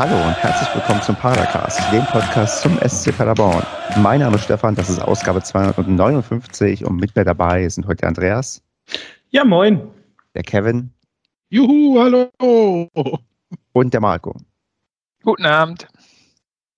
Hallo und herzlich willkommen zum Padercast, dem Podcast zum SC Paderborn. Mein Name ist Stefan, das ist Ausgabe 259 und mit mir dabei sind heute der Andreas. Ja, moin. Der Kevin. Juhu, hallo. Und der Marco. Guten Abend.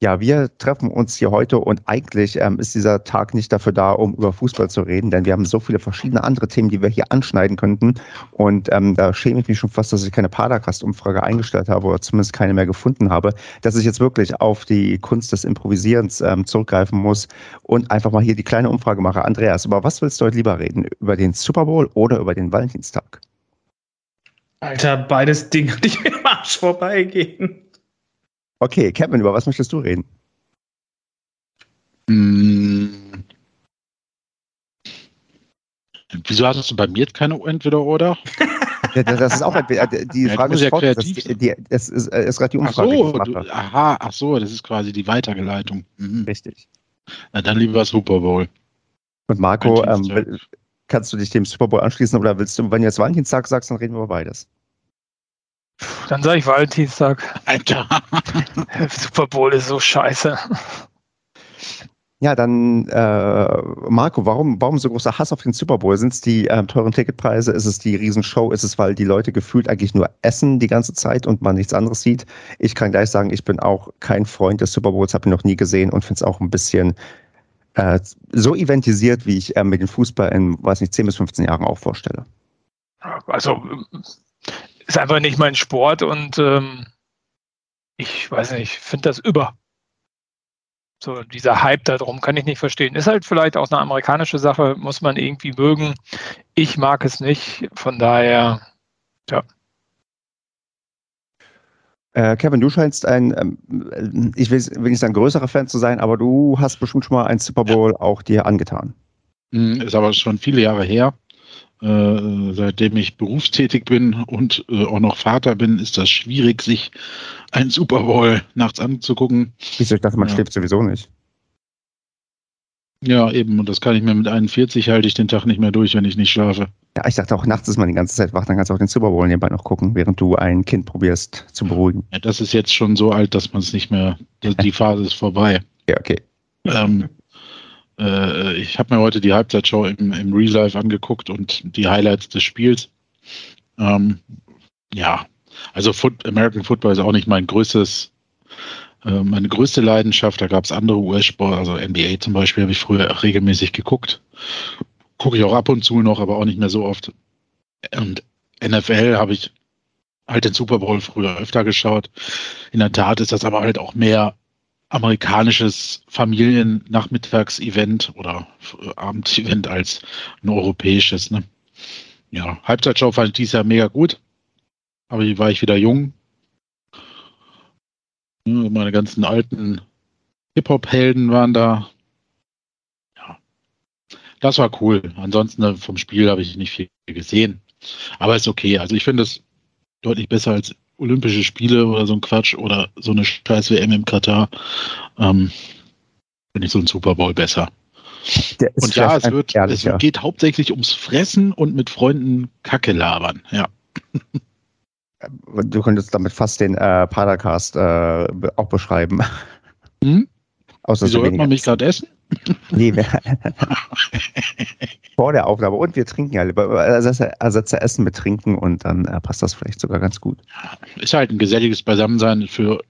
Ja, wir treffen uns hier heute und eigentlich ähm, ist dieser Tag nicht dafür da, um über Fußball zu reden, denn wir haben so viele verschiedene andere Themen, die wir hier anschneiden könnten. Und ähm, da schäme ich mich schon fast, dass ich keine Padercast-Umfrage eingestellt habe oder zumindest keine mehr gefunden habe, dass ich jetzt wirklich auf die Kunst des Improvisierens ähm, zurückgreifen muss und einfach mal hier die kleine Umfrage mache. Andreas, über was willst du heute lieber reden? Über den Super Bowl oder über den Valentinstag? Alter, beides Dinge, die im Arsch vorbeigehen. Okay, Kevin, über was möchtest du reden? Hm. Wieso hattest du bei mir keine Entweder-Oder? das ist auch die Ja, Frage muss ist ja das, kreativ die, die, das ist, äh, ist gerade die Ach Umfrage, ich so, du, aha, ach so, das ist quasi die Weitergeleitung. Mhm. Richtig. Na, dann lieber Super Bowl. Und Marco, ähm, kannst du dich dem Super Bowl anschließen oder willst du, wenn du jetzt Valentinstag sagst, dann reden wir über beides. Dann sage ich Valentinstag. Alter. Super Bowl ist so scheiße. Ja, dann äh, Marco, warum, warum so großer Hass auf den Super Bowl? Sind es die ähm, teuren Ticketpreise? Ist es die Riesenshow? Ist es, weil die Leute gefühlt eigentlich nur essen die ganze Zeit und man nichts anderes sieht? Ich kann gleich sagen, ich bin auch kein Freund des Super Bowls, habe ihn noch nie gesehen und finde es auch ein bisschen äh, so eventisiert, wie ich äh, mir den Fußball in, weiß nicht, 10 bis 15 Jahren auch vorstelle. Also ist einfach nicht mein Sport und ähm, ich weiß nicht, ich finde das über. So, dieser Hype darum kann ich nicht verstehen. Ist halt vielleicht auch eine amerikanische Sache, muss man irgendwie mögen. Ich mag es nicht, von daher, Äh, Kevin, du scheinst ein, ähm, ich will, will nicht sagen größerer Fan zu sein, aber du hast bestimmt schon mal einen Super Bowl auch dir angetan. Hm, Ist aber schon viele Jahre her. Äh, seitdem ich berufstätig bin und äh, auch noch Vater bin, ist das schwierig, sich einen Super Bowl nachts anzugucken. Wieso? Ich dachte, man Ja. schläft sowieso nicht. Ja, eben, und das kann ich mir mit 41 halte ich den Tag nicht mehr durch, wenn ich nicht schlafe. Ja, ich dachte auch, nachts ist man die ganze Zeit wach, dann kannst du auch den Super Bowl nebenbei noch gucken, während du ein Kind probierst zu beruhigen. Ja, das ist jetzt schon so alt, dass man es nicht mehr, die- die Phase ist vorbei. Ja, okay. Ähm, äh, ich habe mir heute die Halbzeitshow im, im Real Life angeguckt und die Highlights des Spiels. Ähm, ja, also Foot, American Football ist auch nicht mein größtes, äh, meine größte Leidenschaft. Da gab es andere US-Sport, also NBA zum Beispiel, habe ich früher regelmäßig geguckt. Gucke ich auch ab und zu noch, aber auch nicht mehr so oft. Und NFL habe ich halt den Super Bowl früher öfter geschaut. In der Tat ist das aber halt auch mehr amerikanisches Familiennachmittags-Event oder äh, Abendevent als ein europäisches. Ne? Ja, Halbzeitshow fand ich dieses Jahr mega gut. Aber hier war ich wieder jung. Meine ganzen alten Hip-Hop-Helden waren da. Ja, das war cool. Ansonsten äh, vom Spiel habe ich nicht viel gesehen. Aber ist okay. Also ich finde es deutlich besser als Olympische Spiele oder so ein Quatsch oder so eine scheiß WM im Katar. Ähm, finde ich so ein Super Bowl besser. Und ja, es wird, es geht hauptsächlich ums Fressen und mit Freunden Kacke labern. Ja. Du könntest damit fast den äh, Padercast äh, auch beschreiben. Hm? Außer Wieso so hört man mich gerade essen? Nee, vor der Aufnahme. Und wir trinken ja. Ersetze, ersetze Essen mit Trinken und dann äh, passt das vielleicht sogar ganz gut. Ist halt ein geselliges Beisammensein. Für,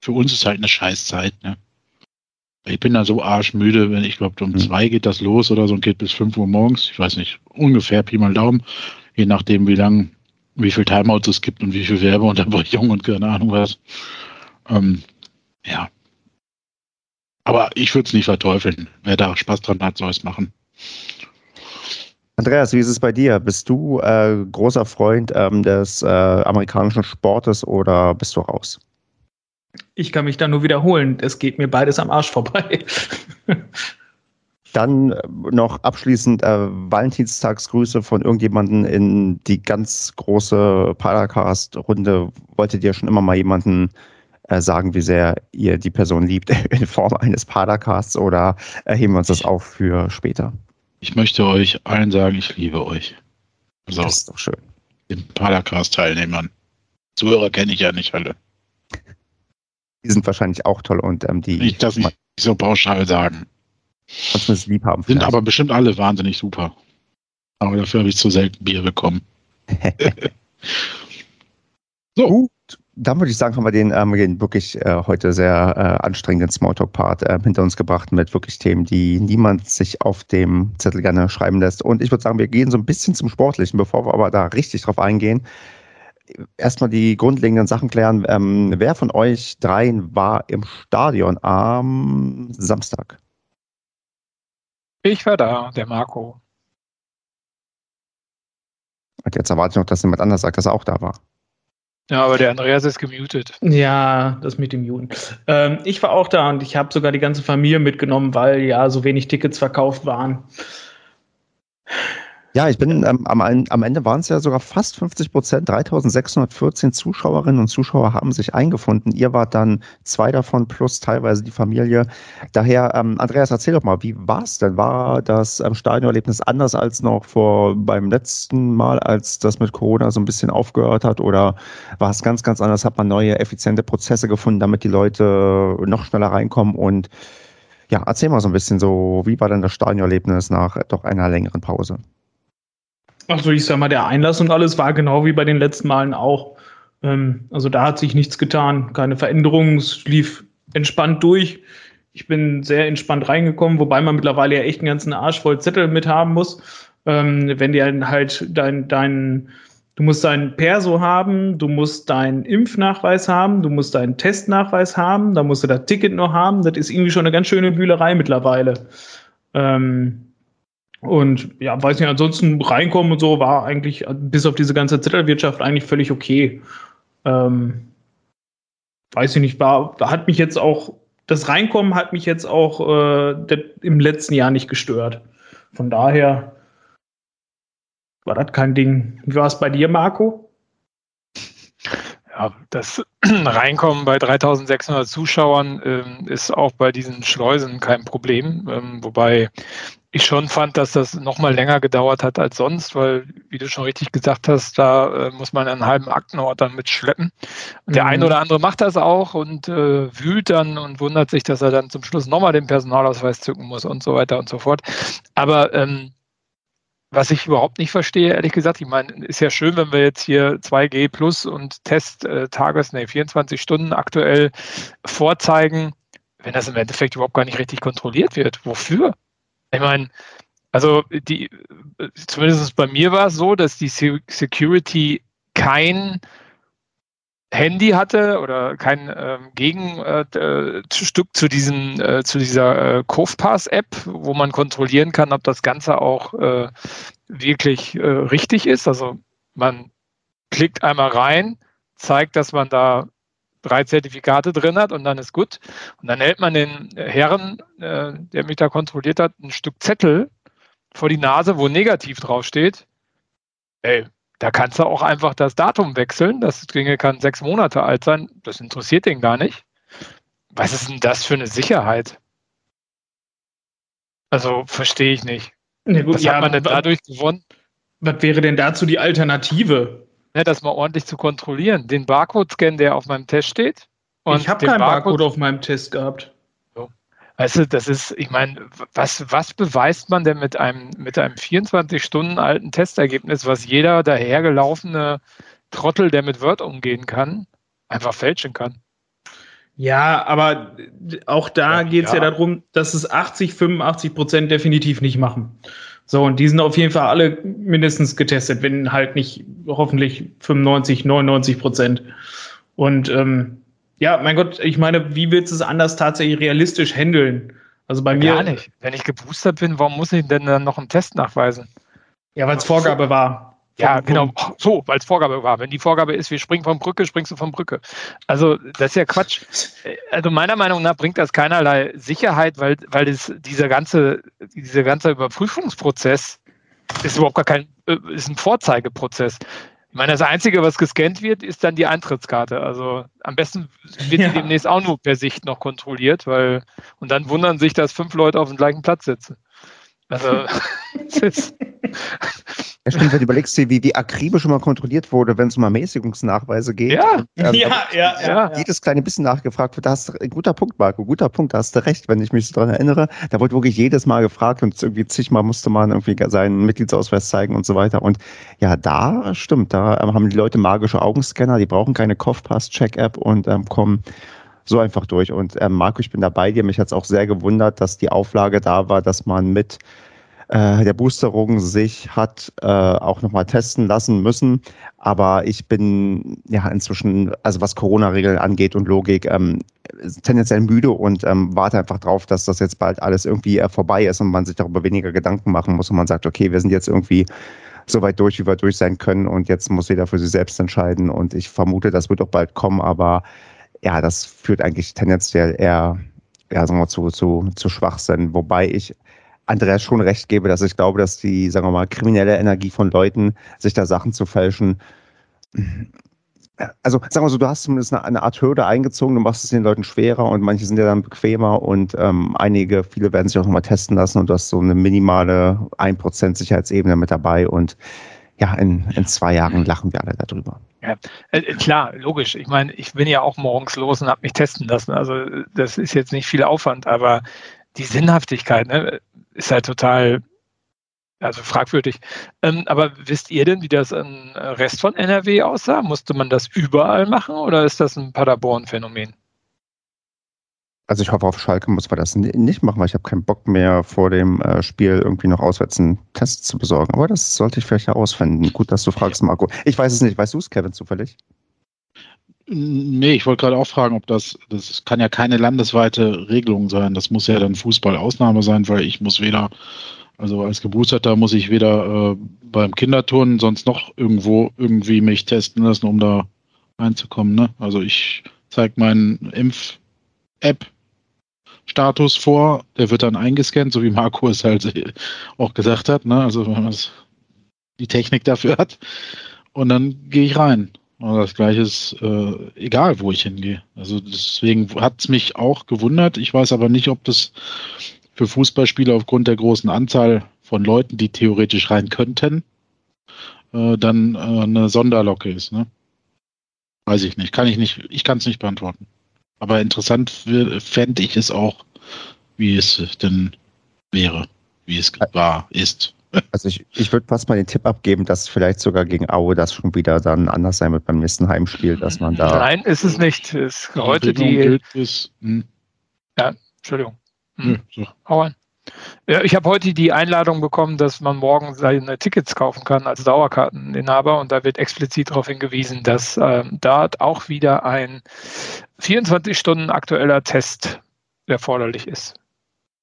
für uns ist halt eine Scheißzeit. Ne? Ich bin da so arschmüde, wenn ich glaube, um Hm. zwei geht das los oder so und geht bis fünf Uhr morgens. Ich weiß nicht, ungefähr Pi mal Daumen. Je nachdem, wie lang, wie viel Timeouts es gibt und wie viel Werbeunterbrechung und keine Ahnung was. Ähm, ja. Aber ich würde es nicht verteufeln. Wer da Spaß dran hat, soll es machen. Andreas, wie ist es bei dir? Bist du äh, großer Freund ähm, des äh, amerikanischen Sportes oder bist du raus? Ich kann mich da nur wiederholen. Es geht mir beides am Arsch vorbei. Dann äh, noch abschließend äh, Valentinstagsgrüße von irgendjemanden in die ganz große Paracast-Runde. Wolltet ihr schon immer mal jemanden äh, sagen, wie sehr ihr die Person liebt in Form eines Padercasts oder äh, heben wir uns das auf für später? Ich möchte euch allen sagen, ich liebe euch. Also Das ist doch schön. den Paracast-Teilnehmern. Zuhörer kenne ich ja nicht alle. Die sind wahrscheinlich auch toll und ähm, die. Ich das nicht so pauschal sagen. Sonst lieb haben. Sind aber bestimmt alle wahnsinnig super. Aber dafür habe ich zu selten Bier bekommen. so. Dann würde ich sagen, haben wir den, ähm, den wirklich äh, heute sehr äh, anstrengenden Smalltalk-Part äh, hinter uns gebracht mit wirklich Themen, die niemand sich auf dem Zettel gerne schreiben lässt. Und ich würde sagen, wir gehen so ein bisschen zum Sportlichen, bevor wir aber da richtig drauf eingehen. Erstmal die grundlegenden Sachen klären. Ähm, wer von euch dreien war im Stadion am Samstag? Ich war da, der Marco. Und jetzt erwarte ich noch, dass jemand anders sagt, dass er auch da war. Ja, aber der Andreas ist gemutet. Ja, das mit dem Muten. Ähm, ich war auch da und ich habe sogar die ganze Familie mitgenommen, weil ja so wenig Tickets verkauft waren. Ja, ich bin ähm, am, am Ende waren es ja sogar fast 50 Prozent. 3614 Zuschauerinnen und Zuschauer haben sich eingefunden. Ihr wart dann zwei davon plus teilweise die Familie. Daher, ähm, Andreas, erzähl doch mal, wie war es denn? War das ähm, Stadionerlebnis anders als noch vor beim letzten Mal, als das mit Corona so ein bisschen aufgehört hat? Oder war es ganz, ganz anders? Hat man neue, effiziente Prozesse gefunden, damit die Leute noch schneller reinkommen? Und ja, erzähl mal so ein bisschen so, wie war denn das Stadionerlebnis nach doch einer längeren Pause? Also ich sag mal, der Einlass und alles war genau wie bei den letzten Malen auch. Ähm, also da hat sich nichts getan, keine Veränderungen, es lief entspannt durch. Ich bin sehr entspannt reingekommen, wobei man mittlerweile ja echt einen ganzen Arsch voll Zettel mit haben muss. Ähm, wenn dir halt dein, dein, du musst deinen Perso haben, du musst deinen Impfnachweis haben, du musst deinen Testnachweis haben, da musst du das Ticket noch haben. Das ist irgendwie schon eine ganz schöne Bühlerei mittlerweile. Ähm, und ja, weiß nicht, ansonsten reinkommen und so war eigentlich bis auf diese ganze Zettelwirtschaft eigentlich völlig okay. Ähm, weiß ich nicht, war, hat mich jetzt auch, das Reinkommen hat mich jetzt auch äh, im letzten Jahr nicht gestört. Von daher war das kein Ding. Wie war es bei dir, Marco? Ja, das Reinkommen bei 3600 Zuschauern ähm, ist auch bei diesen Schleusen kein Problem. Ähm, wobei ich schon fand, dass das nochmal länger gedauert hat als sonst, weil, wie du schon richtig gesagt hast, da äh, muss man einen halben Aktenort dann mitschleppen. Und der mhm. eine oder andere macht das auch und äh, wühlt dann und wundert sich, dass er dann zum Schluss nochmal den Personalausweis zücken muss und so weiter und so fort. Aber ähm, was ich überhaupt nicht verstehe, ehrlich gesagt, ich meine, ist ja schön, wenn wir jetzt hier 2G plus und Test äh, Tages, nee, 24 Stunden aktuell vorzeigen, wenn das im Endeffekt überhaupt gar nicht richtig kontrolliert wird. Wofür? Ich meine, also die, zumindest bei mir war es so, dass die Security kein Handy hatte oder kein ähm, Gegenstück äh, zu diesem äh, zu dieser äh, Covpass-App, wo man kontrollieren kann, ob das Ganze auch äh, wirklich äh, richtig ist. Also man klickt einmal rein, zeigt, dass man da drei Zertifikate drin hat und dann ist gut. Und dann hält man den Herren, äh, der mich da kontrolliert hat, ein Stück Zettel vor die Nase, wo negativ draufsteht. Ey, da kannst du auch einfach das Datum wechseln. Das Ding kann sechs Monate alt sein. Das interessiert den gar nicht. Was ist denn das für eine Sicherheit? Also verstehe ich nicht. Ja, gut, was ja, hat man denn dadurch gewonnen? Was wäre denn dazu die Alternative? ne, das mal ordentlich zu kontrollieren. Den Barcode-Scan, der auf meinem Test steht. ich habe keinen Barcode, Barcode auf meinem Test gehabt. Weißt du, das ist, ich meine, was, was beweist man denn mit einem, mit einem 24 Stunden alten Testergebnis, was jeder dahergelaufene Trottel, der mit Word umgehen kann, einfach fälschen kann? Ja, aber auch da ja, geht es ja. ja darum, dass es 80, 85 Prozent definitiv nicht machen. So, und die sind auf jeden Fall alle mindestens getestet, wenn halt nicht hoffentlich 95, 99 Prozent. Und ähm, ja, mein Gott, ich meine, wie willst du es anders tatsächlich realistisch handeln? Also bei mir. Gar nicht. Wenn ich geboostert bin, warum muss ich denn dann noch einen Test nachweisen? Ja, weil es Vorgabe war. Ja, genau. So, weil es Vorgabe war. Wenn die Vorgabe ist, wir springen von Brücke, springst du von Brücke. Also, das ist ja Quatsch. Also, meiner Meinung nach bringt das keinerlei Sicherheit, weil, weil es, dieser ganze, dieser ganze Überprüfungsprozess ist überhaupt gar kein, äh, ist ein Vorzeigeprozess. Ich meine, das Einzige, was gescannt wird, ist dann die Eintrittskarte. Also am besten wird ja. die demnächst auch nur per Sicht noch kontrolliert, weil und dann wundern sich, dass fünf Leute auf dem gleichen Platz sitzen. Also ist, Ja, stimmt, wenn du überlegst, wie, wie akribisch immer kontrolliert wurde, wenn es um Ermäßigungsnachweise geht. Ja, Ähm, ja, ja, ja. jedes kleine bisschen nachgefragt wird. Da hast du, ein guter Punkt, Marco, guter Punkt, da hast du recht, wenn ich mich so dran erinnere. Da wurde wirklich jedes Mal gefragt und irgendwie zigmal musste man irgendwie seinen Mitgliedsausweis zeigen und so weiter. Und ja, da stimmt, da ähm, haben die Leute magische Augenscanner, die brauchen keine Kopfpass-Check-App und ähm, kommen so einfach durch. Und ähm, Marco, ich bin da bei dir. Mich hat es auch sehr gewundert, dass die Auflage da war, dass man mit äh, der Boosterung sich hat äh, auch nochmal testen lassen müssen. Aber ich bin ja inzwischen, also was Corona-Regeln angeht und Logik, ähm, tendenziell müde und ähm, warte einfach drauf, dass das jetzt bald alles irgendwie äh, vorbei ist und man sich darüber weniger Gedanken machen muss und man sagt, okay, wir sind jetzt irgendwie so weit durch, wie wir durch sein können und jetzt muss jeder für sich selbst entscheiden und ich vermute, das wird auch bald kommen, aber ja, das führt eigentlich tendenziell eher ja, sagen wir mal, zu, zu, zu Schwachsinn, wobei ich Andreas schon recht gebe, dass ich glaube, dass die, sagen wir mal, kriminelle Energie von Leuten, sich da Sachen zu fälschen, also sagen wir so, du hast zumindest eine, Art Hürde eingezogen, du machst es den Leuten schwerer und manche sind ja dann bequemer und ähm, einige, viele werden sich auch nochmal testen lassen und du hast so eine minimale 1% Sicherheitsebene mit dabei und ja, in, in zwei Jahren lachen wir alle darüber. Ja, äh, klar, logisch. Ich meine, ich bin ja auch morgens los und habe mich testen lassen. Also das ist jetzt nicht viel Aufwand, aber die Sinnhaftigkeit ne, ist halt total also fragwürdig. Ähm, aber wisst ihr denn, wie das im Rest von NRW aussah? Musste man das überall machen oder ist das ein Paderborn-Phänomen? Also ich hoffe, auf Schalke muss man das nicht machen, weil ich habe keinen Bock mehr vor dem äh, Spiel irgendwie noch auswärts einen Test zu besorgen. Aber das sollte ich vielleicht herausfinden. Gut, dass du fragst, Marco. Ich weiß es nicht. Weißt du es, Kevin, zufällig? Nee, ich wollte gerade auch fragen, ob das, das kann ja keine landesweite Regelung sein. Das muss ja dann Fußball-Ausnahme sein, weil ich muss weder, also als Geboosterter muss ich weder äh, beim Kinderturnen sonst noch irgendwo irgendwie mich testen lassen, um da reinzukommen. Ne? Also ich zeige meinen Impf-App Status vor, der wird dann eingescannt, so wie Marco es halt auch gesagt hat, ne? Also wenn man die Technik dafür hat. Und dann gehe ich rein. Und das gleiche ist äh, egal, wo ich hingehe. Also deswegen hat es mich auch gewundert. Ich weiß aber nicht, ob das für Fußballspieler aufgrund der großen Anzahl von Leuten, die theoretisch rein könnten, äh, dann äh, eine Sonderlocke ist. Ne? Weiß ich nicht. Kann ich nicht, ich kann es nicht beantworten. Aber interessant fände ich es auch, wie es denn wäre, wie es war, ist. Also ich, ich würde fast mal den Tipp abgeben, dass vielleicht sogar gegen Aue das schon wieder dann anders sein wird beim nächsten Heimspiel, dass man da. Nein, ist es nicht. Es ist heute die. Ist, hm. Ja, Entschuldigung. Hm. Ja, so. Aue. Ja, ich habe heute die Einladung bekommen, dass man morgen seine Tickets kaufen kann als Dauerkarteninhaber und da wird explizit darauf hingewiesen, dass ähm, dort auch wieder ein 24 Stunden aktueller Test erforderlich ist.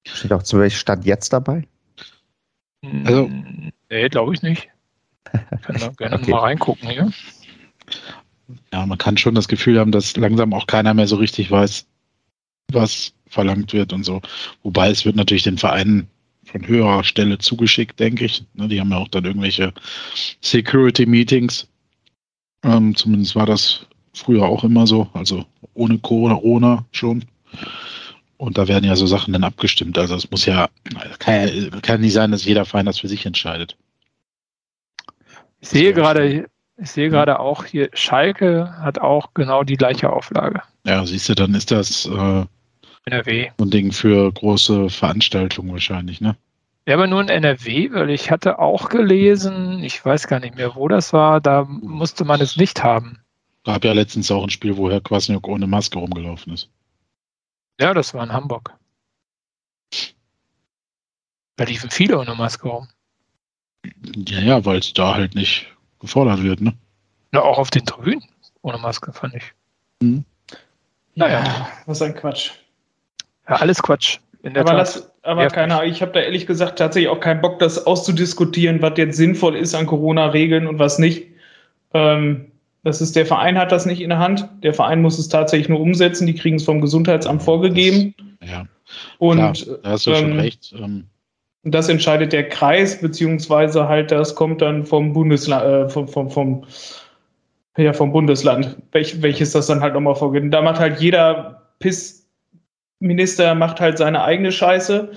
Steht auch zu welchem Stand jetzt dabei? Also, hm, nee, glaube ich nicht. Ich kann da gerne okay. mal reingucken hier. Ja, man kann schon das Gefühl haben, dass langsam auch keiner mehr so richtig weiß, was verlangt wird und so. Wobei es wird natürlich den Vereinen von höherer Stelle zugeschickt, denke ich. Ne, die haben ja auch dann irgendwelche Security-Meetings. Ähm, zumindest war das früher auch immer so, also ohne Corona schon. Und da werden ja so Sachen dann abgestimmt. Also es muss ja, kann, kann nicht sein, dass jeder Verein das für sich entscheidet. Ich sehe gerade, ich sehe gerade auch hier, Schalke hat auch genau die gleiche Auflage. Ja, siehst du, dann ist das äh, NRW. ein Ding für große Veranstaltungen wahrscheinlich, ne? Ja, aber nur in NRW, weil ich hatte auch gelesen, ich weiß gar nicht mehr, wo das war, da musste man es nicht haben. Gab ja letztens auch ein Spiel, wo Herr Kwasniok ohne Maske rumgelaufen ist. Ja, das war in Hamburg. Da liefen viele ohne Maske rum. Ja, ja, weil es da halt nicht gefordert wird, ne? Ja, auch auf den Tribünen ohne Maske, fand ich. Mhm. Naja. Ja, was ein Quatsch. Ja, alles Quatsch. aber lass, aber ja, keine Ahnung, ich habe da ehrlich gesagt tatsächlich auch keinen Bock, das auszudiskutieren, was jetzt sinnvoll ist an Corona-Regeln und was nicht. Ähm, das ist, der Verein hat das nicht in der Hand. Der Verein muss es tatsächlich nur umsetzen. Die kriegen es vom Gesundheitsamt vorgegeben. Ja. Und Klar, da hast du ähm, schon recht. Ähm. Das entscheidet der Kreis, beziehungsweise halt, das kommt dann vom Bundesland, äh, vom, vom, vom, ja, vom Bundesland, welch, welches das dann halt nochmal vorgeht. da macht halt jeder Pissminister macht halt seine eigene Scheiße.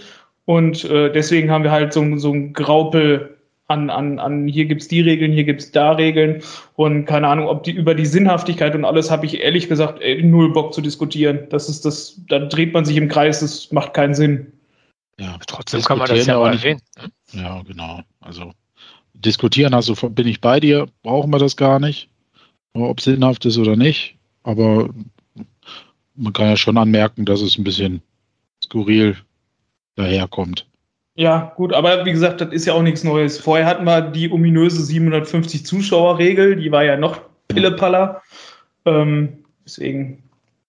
Und äh, deswegen haben wir halt so, so ein Graupel an, an, an hier gibt's die Regeln, hier gibt's da Regeln und keine Ahnung, ob die über die Sinnhaftigkeit und alles habe ich ehrlich gesagt ey, null Bock zu diskutieren. Das ist das, da dreht man sich im Kreis, das macht keinen Sinn. Ja, trotzdem kann man das ja mal erwähnen. Ne? Ja, genau. Also diskutieren, also bin ich bei dir, brauchen wir das gar nicht, ob es sinnhaft ist oder nicht. Aber man kann ja schon anmerken, dass es ein bisschen skurril daherkommt. Ja, gut, aber wie gesagt, das ist ja auch nichts Neues. Vorher hatten wir die ominöse 750 Zuschauer-Regel, die war ja noch Pillepaller. Ähm, deswegen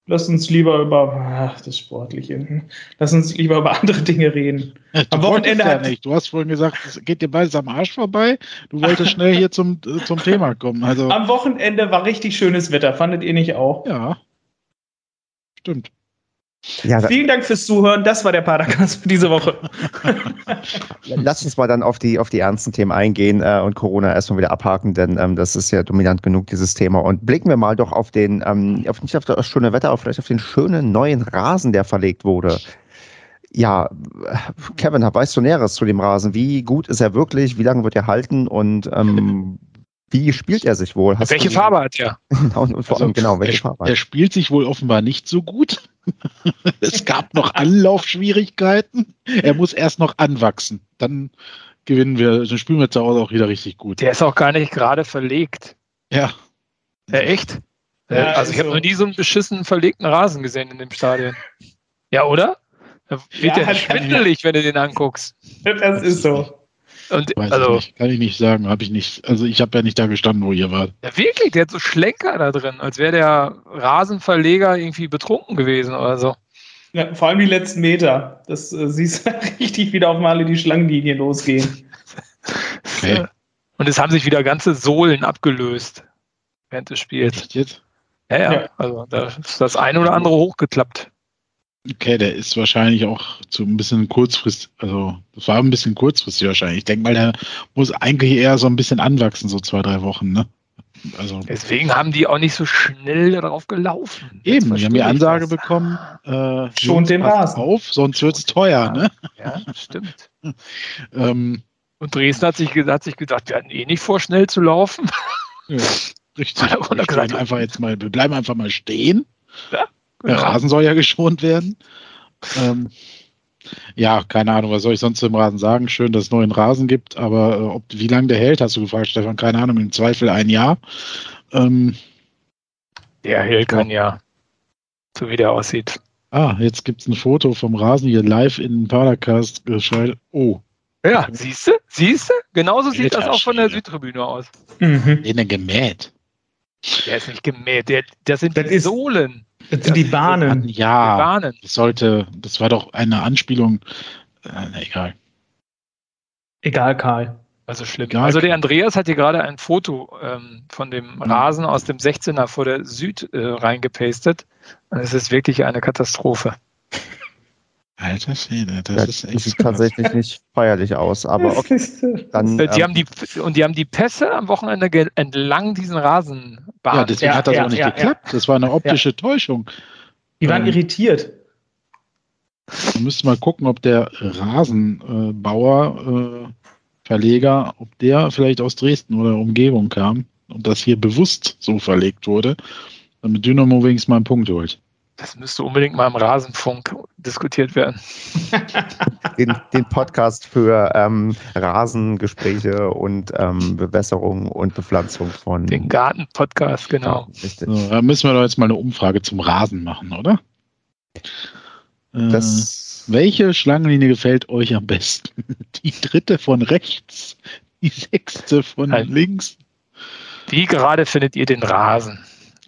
lass uns lieber über ach, das Sportliche, lass uns lieber über andere Dinge reden. Ja, am Wochenende ja nicht. Du hast vorhin gesagt, es geht dir beides am Arsch vorbei. Du wolltest schnell hier zum, äh, zum Thema kommen. Also am Wochenende war richtig schönes Wetter, fandet ihr nicht auch? Ja. Stimmt. Ja, Vielen Dank fürs Zuhören. Das war der Padercast für diese Woche. Lass uns mal dann auf die, auf die ernsten Themen eingehen äh, und Corona erstmal wieder abhaken, denn ähm, das ist ja dominant genug, dieses Thema. Und blicken wir mal doch auf den, ähm, auf, nicht auf das schöne Wetter, aber vielleicht auf den schönen neuen Rasen, der verlegt wurde. Ja, Kevin, weißt du Näheres zu dem Rasen? Wie gut ist er wirklich? Wie lange wird er halten? Und ähm, wie spielt er sich wohl? Hast welche Farbe hat er? Genau, und vor allem, also, genau, welche er, Farbe? Er spielt sich wohl offenbar nicht so gut. es gab noch Anlaufschwierigkeiten. Er muss erst noch anwachsen. Dann gewinnen wir, dann spielen wir zu Hause auch wieder richtig gut. Der ist auch gar nicht gerade verlegt. Ja. ja echt? Ja, also ich habe also noch nie so einen beschissenen verlegten Rasen gesehen in dem Stadion. Ja, oder? Da wird ja, der schwindelig, wenn du den anguckst. Das ist so. Und, also, nicht, kann ich nicht sagen, habe ich nicht. Also ich habe ja nicht da gestanden, wo ihr wart. Ja, wirklich, der hat so Schlenker da drin, als wäre der Rasenverleger irgendwie betrunken gewesen oder so. Ja, vor allem die letzten Meter. Das äh, siehst du richtig wieder auf Male die Schlangenlinie losgehen. Okay. Und es haben sich wieder ganze Sohlen abgelöst während des Spiels. Echt jetzt? Ja, ja, ja. Also da ist das eine oder andere hochgeklappt. Okay, der ist wahrscheinlich auch zu ein bisschen kurzfristig, also das war ein bisschen kurzfristig wahrscheinlich. Ich denke mal, der muss eigentlich eher so ein bisschen anwachsen, so zwei, drei Wochen, ne? Also, Deswegen haben die auch nicht so schnell darauf gelaufen. Eben, die haben die Ansage was. bekommen, äh, schon den Rasen. auf, sonst wird es teuer, ja, ne? Ja, stimmt. ähm, Und Dresden hat sich, hat sich gedacht, wir hatten eh nicht vor, schnell zu laufen. Ja, richtig. Wir bleiben einfach jetzt mal, wir bleiben einfach mal stehen. Ja. Der Rasen soll ja geschont werden. Ähm, ja, keine Ahnung, was soll ich sonst zum Rasen sagen? Schön, dass es neuen Rasen gibt, aber äh, ob, wie lange der hält, hast du gefragt, Stefan? Keine Ahnung, im Zweifel ein Jahr. Ähm, der hält kein Jahr, so wie der aussieht. Ah, jetzt gibt es ein Foto vom Rasen hier live in den Padercast geschaltet. Oh. Ja, siehst du? Siehst du? Genauso sieht das auch von der Südtribüne aus. Mhm. Den gemäht. Der ist nicht gemäht, der, das sind das die Sohlen. Das sind die Bahnen. Ja, die Bahnen. Das sollte, das war doch eine Anspielung. Äh, egal. Egal, Karl. Also schlimm. Egal. Also der Andreas hat hier gerade ein Foto ähm, von dem mhm. Rasen aus dem 16er vor der Süd äh, reingepastet. es ist wirklich eine Katastrophe. Alter Schwede, das ja, ist echt. sieht tatsächlich nicht feierlich aus, aber okay. Dann, die ähm, haben die, und die haben die Pässe am Wochenende entlang diesen Rasenbahnen. Ja, deswegen ja, hat das ja, auch nicht geklappt. Das war eine optische Täuschung. Die waren ähm, irritiert. Man müsste mal gucken, ob der Rasenbauer, äh, Verleger, ob der vielleicht aus Dresden oder Umgebung kam und das hier bewusst so verlegt wurde, damit Dynamo wenigstens mal einen Punkt holt. Das müsste unbedingt mal im Rasenfunk diskutiert werden. Den, den Podcast für ähm, Rasengespräche und ähm, Bewässerung und Bepflanzung von. Den Garten-Podcast, genau. So, da müssen wir doch jetzt mal eine Umfrage zum Rasen machen, oder? Äh, welche Schlangenlinie gefällt euch am besten? Die dritte von rechts, die sechste von Nein. links. Wie gerade findet ihr den Rasen?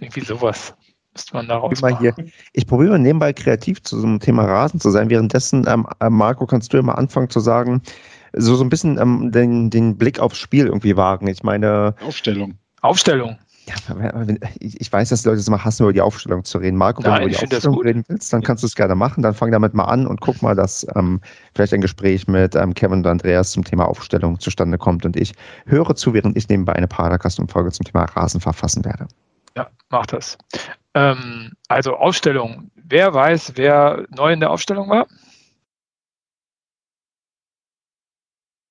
Irgendwie sowas. Müsste man daraus mal hier. Ich probiere nebenbei kreativ zu so einem Thema Rasen zu sein. Währenddessen, ähm, äh, Marco, kannst du ja mal anfangen zu sagen, so, so ein bisschen ähm, den, den Blick aufs Spiel irgendwie wagen. Ich meine. Aufstellung. Aufstellung. Ja, ich weiß, dass die Leute es immer hassen, über die Aufstellung zu reden. Marco, wenn Nein, du über die Aufstellung reden willst, dann kannst du es gerne machen. Dann fang damit mal an und guck mal, dass ähm, vielleicht ein Gespräch mit ähm, Kevin und Andreas zum Thema Aufstellung zustande kommt. Und ich höre zu, während ich nebenbei eine Padercast-Umfolge zum Thema Rasen verfassen werde. Ja, mach das. Ähm, also Aufstellung. Wer weiß, wer neu in der Aufstellung war?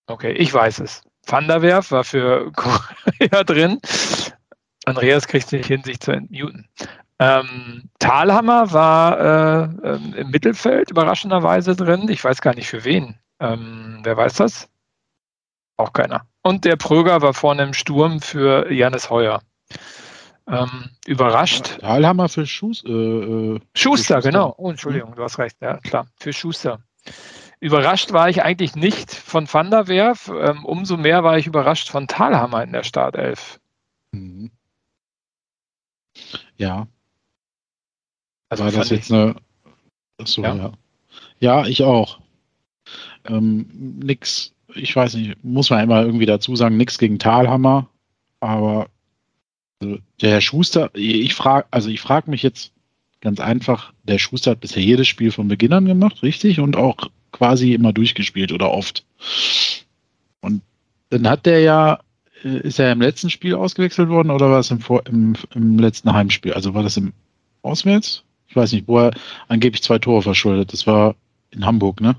Okay, ich weiß es. Van der Werf war für Korea drin. Andreas kriegt es nicht hin, sich zu entmuten. Ähm, Talhammer war äh, ähm, im Mittelfeld überraschenderweise drin. Ich weiß gar nicht für wen. Ähm, wer weiß das? Auch keiner. Und der Pröger war vorne im Sturm für Janis Heuer. Ähm, überrascht. Talhammer für Schuster. Äh, äh, Schuster, Schuster, genau. Oh, Entschuldigung, hm. du hast recht. Ja, klar, für Schuster. Überrascht war ich eigentlich nicht von Van der Werf. Ähm, umso mehr war ich überrascht von Talhammer in der Startelf. Mhm. Ja. Also war das jetzt eine. Achso, ja. ja. Ja, ich auch. Ähm, nix, ich weiß nicht, muss man immer irgendwie dazu sagen, nichts gegen Talhammer, aber also der Herr Schuster, ich frage, also ich frage mich jetzt ganz einfach, der Schuster hat bisher jedes Spiel von Beginn an gemacht, richtig? Und auch quasi immer durchgespielt oder oft. Und dann hat der ja, äh, ist er im letzten Spiel ausgewechselt worden oder war es im, im, im letzten Heimspiel? Also war das im Auswärts? Ich weiß nicht, wo er angeblich zwei Tore verschuldet. Das war in Hamburg, ne?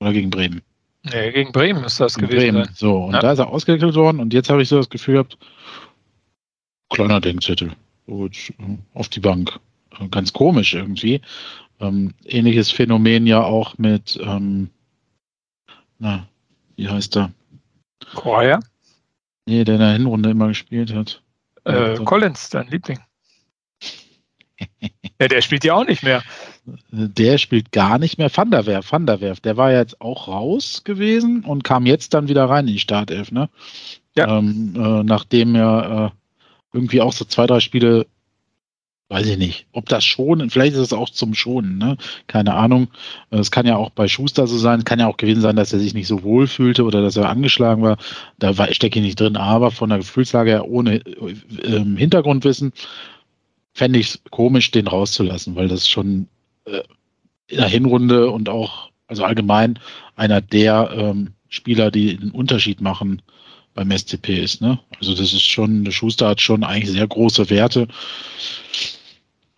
Oder gegen Bremen? Nee, gegen Bremen ist das gegen gewesen. Bremen. So, und ja. da ist er ausgewechselt worden und jetzt habe ich so das Gefühl gehabt, kleiner Denkzettel. So, auf die Bank. Ganz komisch irgendwie. Ähm, ähnliches Phänomen ja auch mit, ähm, na, wie heißt er? Korea? Nee, der in der Hinrunde immer gespielt hat. Äh, also, Collins, dein Liebling. ja, der spielt ja auch nicht mehr. Der spielt gar nicht mehr. Van der Werf, Van der Werf, der war jetzt auch raus gewesen und kam jetzt dann wieder rein in die Startelf, ne? Ja. Ähm, äh, nachdem er äh, irgendwie auch so zwei, drei Spiele weiß ich nicht, ob das schon, vielleicht ist es auch zum Schonen, ne? Keine Ahnung. Es kann ja auch bei Schuster so sein, es kann ja auch gewesen sein, dass er sich nicht so wohl fühlte oder dass er angeschlagen war. Da stecke ich nicht drin, aber von der Gefühlslage her ohne äh, Hintergrundwissen fände ich es komisch, den rauszulassen, weil das schon äh, in der Hinrunde und auch, also allgemein, einer der ähm, Spieler, die den Unterschied machen beim SCP ist. Ne? Also das ist schon, der Schuster hat schon eigentlich sehr große Werte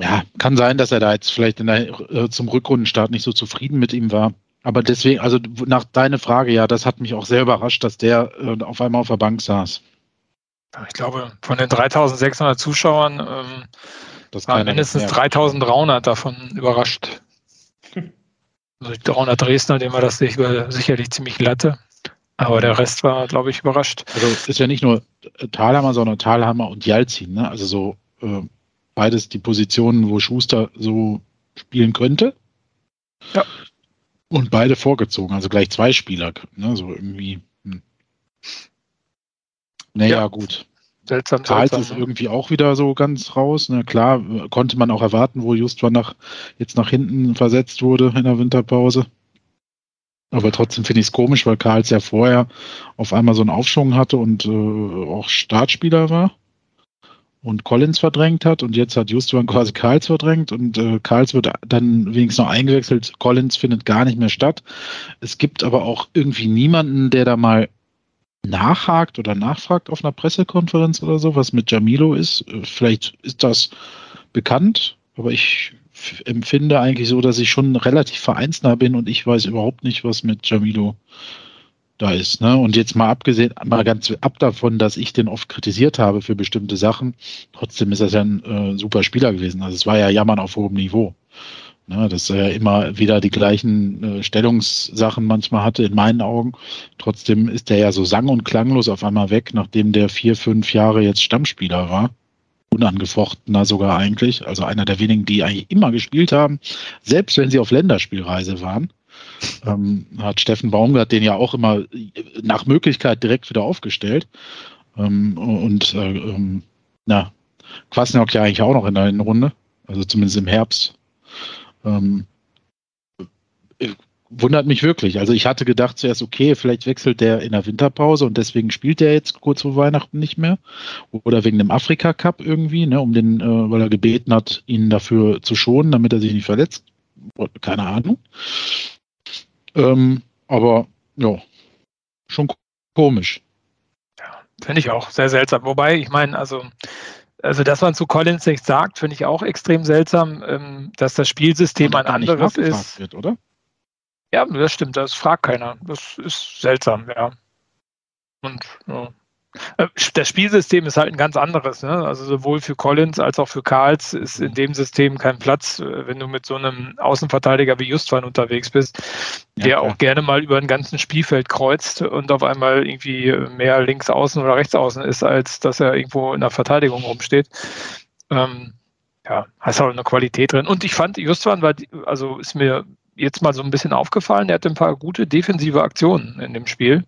ja, kann sein, dass er da jetzt vielleicht der, äh, zum Rückrundenstart nicht so zufrieden mit ihm war. Aber deswegen, also nach deiner Frage, ja, das hat mich auch sehr überrascht, dass der äh, auf einmal auf der Bank saß. Ich glaube, von den 3600 Zuschauern ähm, das waren mindestens 3300 davon überrascht. Also die 300 Dresdner, dem war das sicherlich ziemlich glatte. Aber der Rest war, glaube ich, überrascht. Also ist ja nicht nur Thalhammer, sondern Thalhammer und Jalzin. Ne? Also so äh, beides die Positionen, wo Schuster so spielen könnte. Ja. Und beide vorgezogen, also gleich zwei Spieler, ne, so irgendwie. Hm. Naja, ja. gut. Seltsam, Karls seltsam, ist ne? irgendwie auch wieder so ganz raus. Ne? Klar, konnte man auch erwarten, wo Justwan nach, jetzt nach hinten versetzt wurde in der Winterpause. Aber trotzdem finde ich es komisch, weil Karls ja vorher auf einmal so einen Aufschwung hatte und äh, auch Startspieler war und Collins verdrängt hat und jetzt hat Justwan quasi Karls verdrängt und äh, Karls wird dann wenigstens noch eingewechselt. Collins findet gar nicht mehr statt. Es gibt aber auch irgendwie niemanden, der da mal nachhakt oder nachfragt auf einer Pressekonferenz oder so, was mit Jamilo ist. Äh, vielleicht ist das bekannt, aber ich empfinde eigentlich so, dass ich schon relativ vereinsnah bin und ich weiß überhaupt nicht, was mit Jamilo da ist. Ne? Und jetzt mal abgesehen, mal ganz ab davon, dass ich den oft kritisiert habe für bestimmte Sachen, trotzdem ist das ja ein äh, super Spieler gewesen. Also es war ja Jammern auf hohem Niveau. Ne? Dass er ja immer wieder die gleichen äh, Stellungssachen manchmal hatte, in meinen Augen. Trotzdem ist der ja so sang- und klanglos auf einmal weg, nachdem der vier, fünf Jahre jetzt Stammspieler war unangefochtener sogar eigentlich, also einer der wenigen, die eigentlich immer gespielt haben, selbst wenn sie auf Länderspielreise waren ähm, hat Steffen Baumgart den ja auch immer nach Möglichkeit direkt wieder aufgestellt. Ähm, und äh, ähm, na, Kwasniok ja eigentlich auch noch in der Runde, also zumindest im Herbst. Ähm, äh, wundert mich wirklich. Also ich hatte gedacht zuerst, okay, vielleicht wechselt der in der Winterpause und deswegen spielt er jetzt kurz vor Weihnachten nicht mehr. Oder wegen dem Afrika Cup irgendwie, ne, um den, äh, weil er gebeten hat, ihn dafür zu schonen, damit er sich nicht verletzt. Keine Ahnung. Ähm, aber ja, schon komisch. Ja, finde ich auch sehr seltsam. Wobei, ich meine, also, also dass man zu Collins nichts sagt, finde ich auch extrem seltsam, ähm, dass das Spielsystem ein anderes ist. Wird, oder? Ja, das stimmt, das fragt keiner. Das ist seltsam, ja. Und ja. Äh, das Spielsystem ist halt ein ganz anderes. Ne? Also sowohl für Collins als auch für Karls ist in dem System kein Platz, äh, wenn du mit so einem Außenverteidiger wie Justwan unterwegs bist, der ja, auch gerne mal über ein ganzen Spielfeld kreuzt und auf einmal irgendwie mehr links außen oder rechts außen ist, als dass er irgendwo in der Verteidigung rumsteht. Ähm, ja, hast auch eine Qualität drin. Und ich fand, Justwan war, also ist mir jetzt mal so ein bisschen aufgefallen, er hat ein paar gute defensive Aktionen in dem Spiel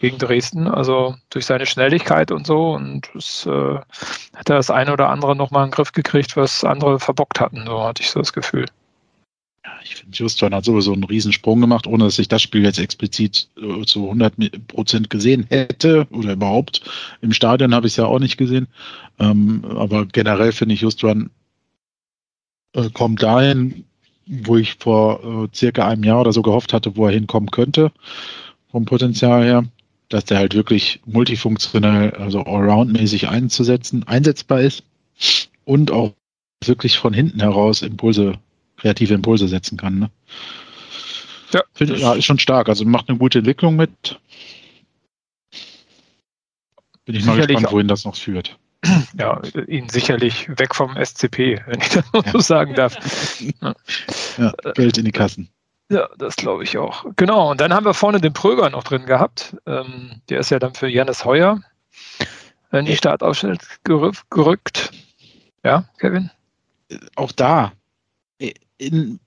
gegen Dresden, also durch seine Schnelligkeit und so. Und es äh, hat er das eine oder andere nochmal in den Griff gekriegt, was andere verbockt hatten, so hatte ich so das Gefühl. Ja, ich finde, Justwan hat sowieso einen Riesensprung gemacht, ohne dass ich das Spiel jetzt explizit äh, zu 100 Prozent gesehen hätte oder überhaupt. Im Stadion habe ich es ja auch nicht gesehen. Ähm, aber generell finde ich, Justwan äh, kommt dahin, wo ich vor äh, circa einem Jahr oder so gehofft hatte, wo er hinkommen könnte, vom Potenzial her, dass der halt wirklich multifunktionell, also allround-mäßig einzusetzen, einsetzbar ist und auch wirklich von hinten heraus Impulse, kreative Impulse setzen kann. Ne? Ja. Find, ja, ist schon stark. Also macht eine gute Entwicklung mit. Bin ich mal gespannt, wohin das noch führt ja, ihn sicherlich weg vom SCP, wenn ich das ja. so sagen darf. Ja, Geld in die Kassen. Ja, das glaube ich auch. Genau, und dann haben wir vorne den Pröger noch drin gehabt. Ähm, der ist ja dann für Janis Heuer in die Startaufstellung gerückt. Ja, Kevin? Auch da, in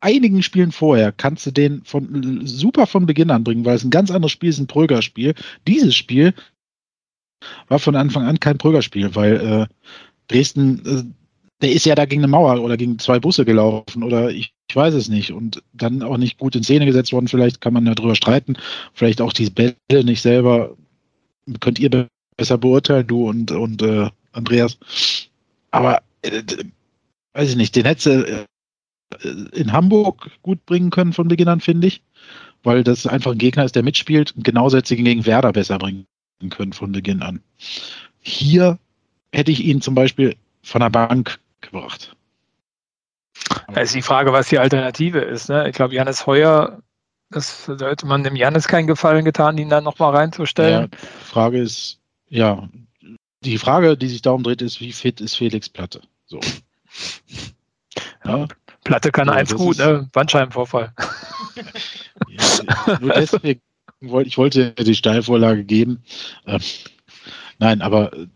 einigen Spielen vorher kannst du den von, super von Beginn an bringen, weil es ein ganz anderes Spiel ist, ein Pröger-Spiel. Dieses Spiel war von Anfang an kein Prügerspiel, weil äh, Dresden, äh, der ist ja da gegen eine Mauer oder gegen zwei Busse gelaufen oder ich, ich, weiß es nicht und dann auch nicht gut in Szene gesetzt worden. Vielleicht kann man darüber streiten. Vielleicht auch die Bälle nicht selber. Könnt ihr besser beurteilen, du und, und äh, Andreas. Aber äh, weiß ich nicht, den hätte äh, in Hamburg gut bringen können von Beginn an, finde ich. Weil das einfach ein Gegner ist, der mitspielt. Genauso hätte sie gegen Werder besser bringen können von Beginn an. Hier hätte ich ihn zum Beispiel von der Bank gebracht. Da ist die Frage, was die Alternative ist. Ne? Ich glaube, Janis Heuer, das sollte man dem Janis keinen Gefallen getan, ihn dann nochmal reinzustellen. Ja, die Frage ist, ja, die Frage, die sich darum dreht, ist, wie fit ist Felix Platte? So. Ja. Platte kann ja, eins gut, ne? Bandscheibenvorfall. Ja, nur deswegen, wollte, ich wollte die Steilvorlage geben. Ähm, nein, aber äh,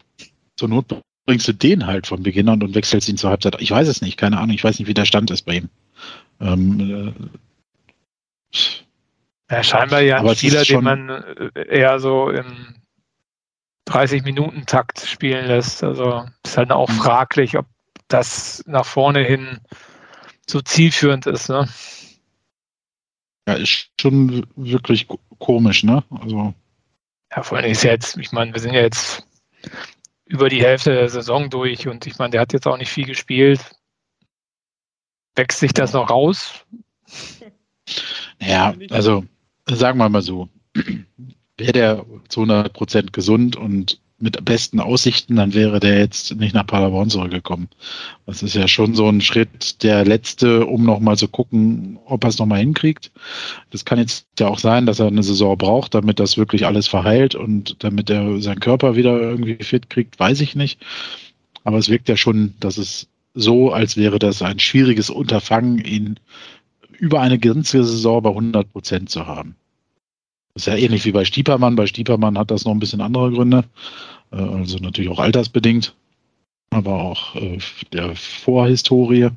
zur Not bringst du den halt von Beginn an und wechselst ihn zur Halbzeit. Ich weiß es nicht, keine Ahnung, ich weiß nicht, wie der Stand ist bei ihm. Ähm, äh, ja, scheinbar ja ein Spieler, den man äh, eher so im 30-Minuten-Takt spielen lässt. Also ist halt auch mhm. fraglich, ob das nach vorne hin so zielführend ist. Ne? Ja, ist schon wirklich komisch, ne? Also. Ja, vor allem ist ja jetzt, ich meine, wir sind ja jetzt über die Hälfte der Saison durch und ich meine, der hat jetzt auch nicht viel gespielt. Wächst sich das noch raus? Ja, also sagen wir mal so, wäre der zu 100 Prozent gesund und mit besten Aussichten, dann wäre der jetzt nicht nach Paderborn zurückgekommen. Das ist ja schon so ein Schritt, der letzte, um nochmal zu gucken, ob er es nochmal hinkriegt. Das kann jetzt ja auch sein, dass er eine Saison braucht, damit das wirklich alles verheilt und damit er seinen Körper wieder irgendwie fit kriegt, weiß ich nicht. Aber es wirkt ja schon, dass es so, als wäre das ein schwieriges Unterfangen, ihn über eine ganze Saison bei 100 Prozent zu haben. Ist ja ähnlich wie bei Stiepermann. Bei Stiepermann hat das noch ein bisschen andere Gründe. Äh, also natürlich auch altersbedingt, aber auch äh, der Vorhistorie.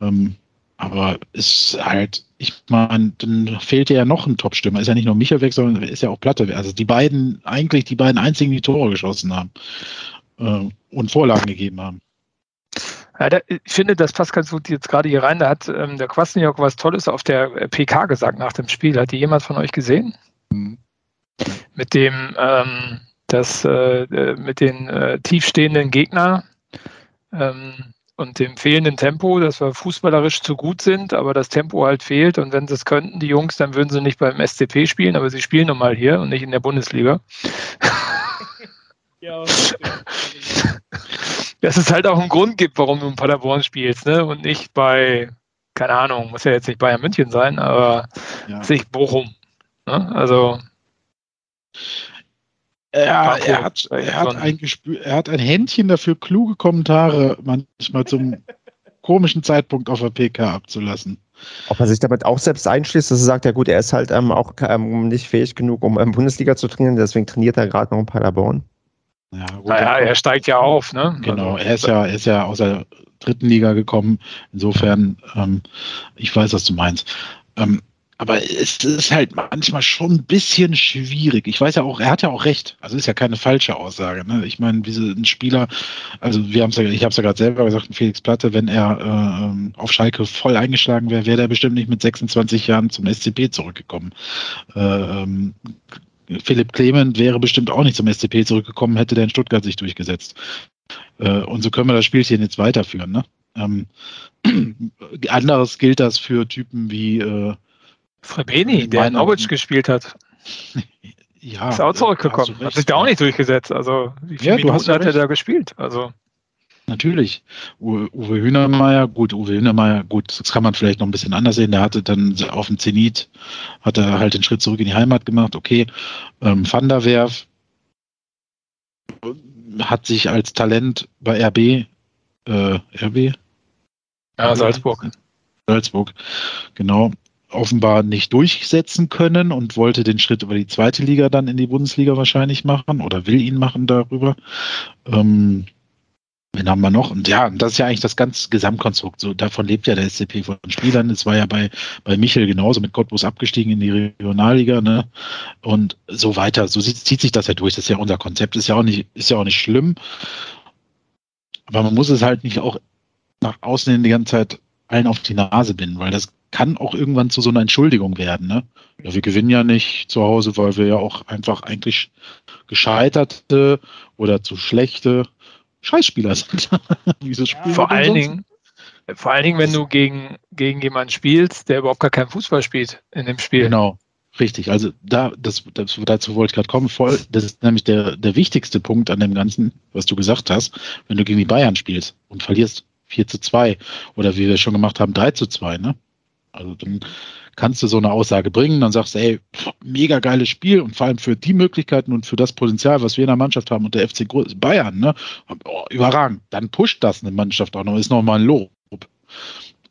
Ähm, aber ist halt, ich meine, dann fehlt ja noch ein Top-Stürmer. Ist ja nicht nur Michael weg, sondern ist ja auch Platte. Also die beiden, eigentlich die beiden einzigen, die Tore geschossen haben äh, und Vorlagen gegeben haben. Ja, da, ich finde, das passt ganz gut jetzt gerade hier rein. Da hat ähm, der Kwasniok was Tolles auf der PK gesagt nach dem Spiel. Hat die jemand von euch gesehen? Mhm. Mit dem, ähm, das, äh, äh mit den äh, tiefstehenden Gegner ähm, und dem fehlenden Tempo, dass wir fußballerisch zu gut sind, aber das Tempo halt fehlt. Und wenn sie es könnten, die Jungs, dann würden sie nicht beim SCP spielen, aber sie spielen nun mal hier und nicht in der Bundesliga. Ja, dass es halt auch einen Grund gibt, warum du in Paderborn spielst, ne? Und nicht bei, keine Ahnung, muss ja jetzt nicht Bayern München sein, aber ja. sich Bochum. Ne? Also Ja, er, hat, er, hat ein Gespür, er hat ein Händchen dafür, kluge Kommentare manchmal zum komischen Zeitpunkt auf der PK abzulassen. Ob er sich damit auch selbst einschließt, dass er sagt, ja gut, er ist halt ähm, auch ähm, nicht fähig genug, um ähm, Bundesliga zu trainieren, deswegen trainiert er gerade noch in Paderborn. Ja, naja, er steigt ja auf, ne? Genau, er ist ja, er ist ja aus der dritten Liga gekommen. Insofern, ähm, ich weiß, was du meinst. Ähm, aber es ist halt manchmal schon ein bisschen schwierig. Ich weiß ja auch, er hat ja auch recht. Also ist ja keine falsche Aussage. Ne? Ich meine, wie ein Spieler, also wir haben ja, ich habe es ja gerade selber gesagt, Felix Platte, wenn er äh, auf Schalke voll eingeschlagen wäre, wäre er bestimmt nicht mit 26 Jahren zum SCP zurückgekommen. Äh, ähm, Philipp Clement wäre bestimmt auch nicht zum SCP zurückgekommen, hätte der in Stuttgart sich durchgesetzt. Äh, und so können wir das Spielchen jetzt weiterführen. Ne? Ähm, anderes gilt das für Typen wie äh, Frebeni, der in Norwich gespielt hat. Ja, ist auch zurückgekommen. Hat sich da auch nicht durchgesetzt. Also, wie viele ja, Minuten hat er da gespielt? Also. Natürlich. Uwe, Uwe Hühnermeier, gut, Uwe Hühnermeier, gut, das kann man vielleicht noch ein bisschen anders sehen. Der hatte dann auf dem Zenit, hat er halt den Schritt zurück in die Heimat gemacht. Okay, ähm, Van der Werf hat sich als Talent bei RB, äh, RB? Ja, Salzburg. Salzburg, genau, offenbar nicht durchsetzen können und wollte den Schritt über die zweite Liga dann in die Bundesliga wahrscheinlich machen oder will ihn machen darüber. Ähm, Wen haben wir noch? Und ja, das ist ja eigentlich das ganze Gesamtkonstrukt. So, davon lebt ja der SCP von Spielern. Es war ja bei, bei Michel genauso mit Cottbus abgestiegen in die Regionalliga, ne? Und so weiter. So zieht, zieht sich das ja durch. Das ist ja unser Konzept. Ist ja auch nicht, ist ja auch nicht schlimm. Aber man muss es halt nicht auch nach außen hin die ganze Zeit allen auf die Nase binden, weil das kann auch irgendwann zu so einer Entschuldigung werden. Ne? Ja, wir gewinnen ja nicht zu Hause, weil wir ja auch einfach eigentlich gescheiterte oder zu schlechte Scheißspieler sind. vor allen Dingen, vor allen Dingen, wenn du gegen, gegen jemanden spielst, der überhaupt gar keinen Fußball spielt in dem Spiel. Genau. Richtig, also da, das, das, dazu wollte ich gerade kommen. Voll, das ist nämlich der, der wichtigste Punkt an dem Ganzen, was du gesagt hast, wenn du gegen die Bayern spielst und verlierst 4 zu 2 oder wie wir schon gemacht haben, 3 zu 2, ne? Also dann kannst du so eine Aussage bringen, dann sagst du, ey, mega geiles Spiel und vor allem für die Möglichkeiten und für das Potenzial, was wir in der Mannschaft haben und der FC Bayern, ne, oh, überragend. Dann pusht das eine Mannschaft auch noch, ist nochmal ein Lob.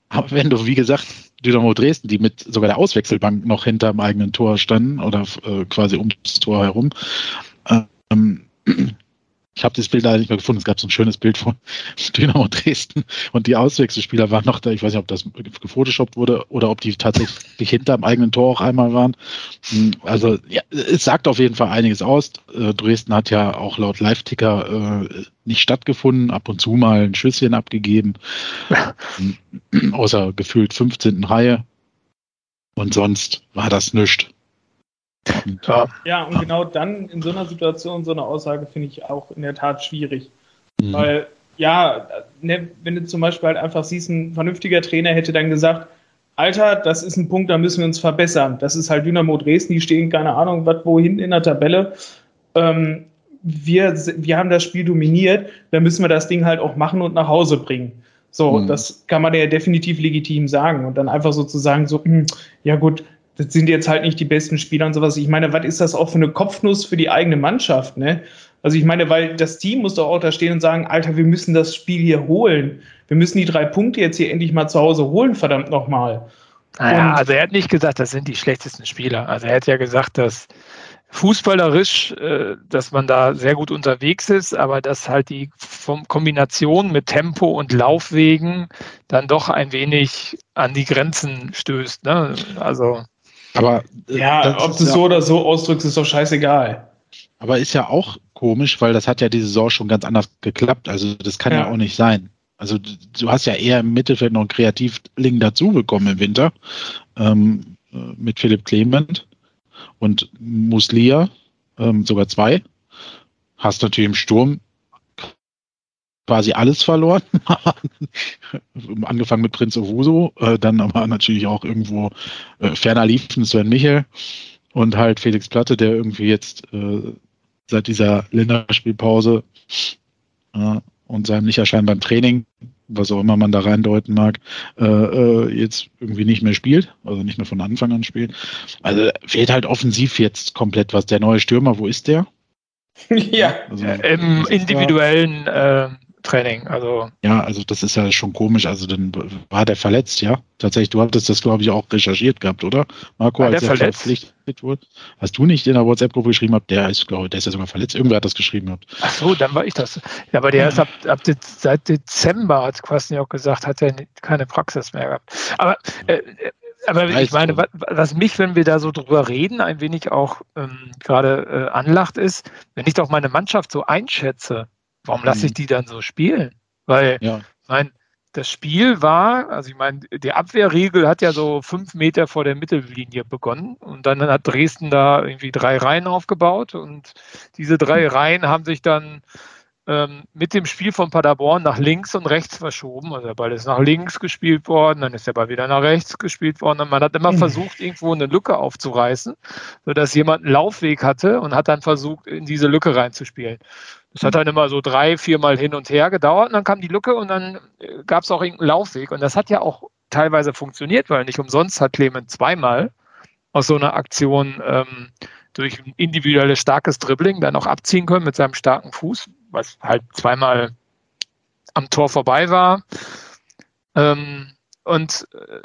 Aber wenn du, wie gesagt, Dynamo Dresden, die mit sogar der Auswechselbank noch hinter dem eigenen Tor standen oder äh, quasi ums Tor herum, ähm, ich habe das Bild leider nicht mehr gefunden. Es gab so ein schönes Bild von Dynamo Dresden und die Auswechselspieler waren noch da. Ich weiß nicht, ob das gefotoshoppt wurde oder ob die tatsächlich hinter dem eigenen Tor auch einmal waren. Hm, also ja, es sagt auf jeden Fall einiges aus. Äh, Dresden hat ja auch laut Live-Ticker äh, nicht stattgefunden, ab und zu mal ein Schüsschen abgegeben, hm, außer gefühlt 15. Reihe. Und sonst war das nichts. Ja. ja, und genau dann in so einer Situation so eine Aussage finde ich auch in der Tat schwierig. Mhm. Weil, ja, ne, wenn du zum Beispiel halt einfach siehst, ein vernünftiger Trainer hätte dann gesagt, Alter, das ist ein Punkt, da müssen wir uns verbessern. Das ist halt Dynamo Dresden, die stehen, keine Ahnung, was wohin in der Tabelle. Ähm, wir, wir haben das Spiel dominiert, da müssen wir das Ding halt auch machen und nach Hause bringen. So, mhm. das kann man ja definitiv legitim sagen. Und dann einfach sozusagen so, hm, ja gut, das sind jetzt halt nicht die besten Spieler und sowas. Ich meine, was ist das auch für eine Kopfnuss für die eigene Mannschaft, ne? Also ich meine, weil das Team muss doch auch da stehen und sagen, Alter, wir müssen das Spiel hier holen. Wir müssen die drei Punkte jetzt hier endlich mal zu Hause holen, verdammt nochmal. Naja, also er hat nicht gesagt, das sind die schlechtesten Spieler. Also er hat ja gesagt, dass fußballerisch, äh, dass man da sehr gut unterwegs ist, aber dass halt die Kombination mit Tempo und Laufwegen dann doch ein wenig an die Grenzen stößt. Ne? Also aber äh, ja, ob du es ja, so oder so ausdrückst, ist doch scheißegal. Aber ist ja auch komisch, weil das hat ja diese Saison schon ganz anders geklappt. Also das kann ja, ja auch nicht sein. Also du hast ja eher im Mittelfeld noch einen Kreativling dazu bekommen im Winter ähm, äh, mit Philipp Clement und Muslia, ähm, sogar zwei. Hast natürlich im Sturm quasi alles verloren. Angefangen mit Prinz Owuso, äh, dann aber natürlich auch irgendwo äh, ferner liefen Sven Michel und halt Felix Platte, der irgendwie jetzt äh, seit dieser Länderspielpause äh, und seinem Nicht-Erscheinen beim Training, was auch immer man da reindeuten mag, äh, äh, jetzt irgendwie nicht mehr spielt, also nicht mehr von Anfang an spielt. Also fehlt halt offensiv jetzt komplett was. Der neue Stürmer, wo ist der? ja, also, im individuellen äh, Training. Also ja, also das ist ja schon komisch. Also dann war der verletzt, ja. Tatsächlich, du hattest das, glaube ich, auch recherchiert gehabt, oder? Marco, war als der verletzt? verpflichtet wurde. Hast du nicht in der WhatsApp-Gruppe geschrieben habt, der ist, glaube ich, der ist ja sogar verletzt. Irgendwer hat das geschrieben gehabt. Ach so, dann war ich das. Ja, aber der ist ab, ab seit Dezember, hat Quasi auch gesagt, hat er keine Praxis mehr gehabt. Aber äh, aber ich meine, was, was, mich, wenn wir da so drüber reden, ein wenig auch ähm, gerade äh, anlacht, ist, wenn ich doch meine Mannschaft so einschätze, warum lasse ich mhm. die dann so spielen? Weil, ja. ich meine, das Spiel war, also ich meine, die Abwehrregel hat ja so fünf Meter vor der Mittellinie begonnen und dann hat Dresden da irgendwie drei Reihen aufgebaut und diese drei mhm. Reihen haben sich dann ähm, mit dem Spiel von Paderborn nach links und rechts verschoben. Also der Ball ist nach links gespielt worden, dann ist der Ball wieder nach rechts gespielt worden. Und man hat immer mhm. versucht, irgendwo eine Lücke aufzureißen, sodass jemand einen Laufweg hatte und hat dann versucht, in diese Lücke reinzuspielen. Das hat dann immer so drei, viermal hin und her gedauert und dann kam die Lücke und dann äh, gab es auch irgendeinen Laufweg. Und das hat ja auch teilweise funktioniert, weil nicht umsonst hat Clement zweimal aus so einer Aktion ähm, durch ein individuelles starkes Dribbling dann auch abziehen können mit seinem starken Fuß, was halt zweimal am Tor vorbei war. Ähm, und äh,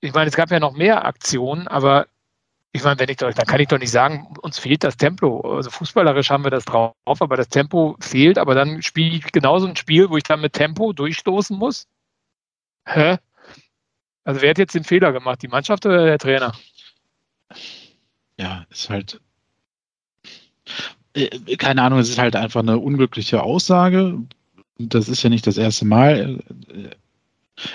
ich meine, es gab ja noch mehr Aktionen, aber ich meine, wenn ich doch, dann kann ich doch nicht sagen, uns fehlt das Tempo. Also fußballerisch haben wir das drauf, aber das Tempo fehlt. Aber dann spiele ich genauso ein Spiel, wo ich dann mit Tempo durchstoßen muss. Hä? Also wer hat jetzt den Fehler gemacht, die Mannschaft oder der Trainer? Ja, ist halt keine Ahnung, es ist halt einfach eine unglückliche Aussage. Das ist ja nicht das erste Mal.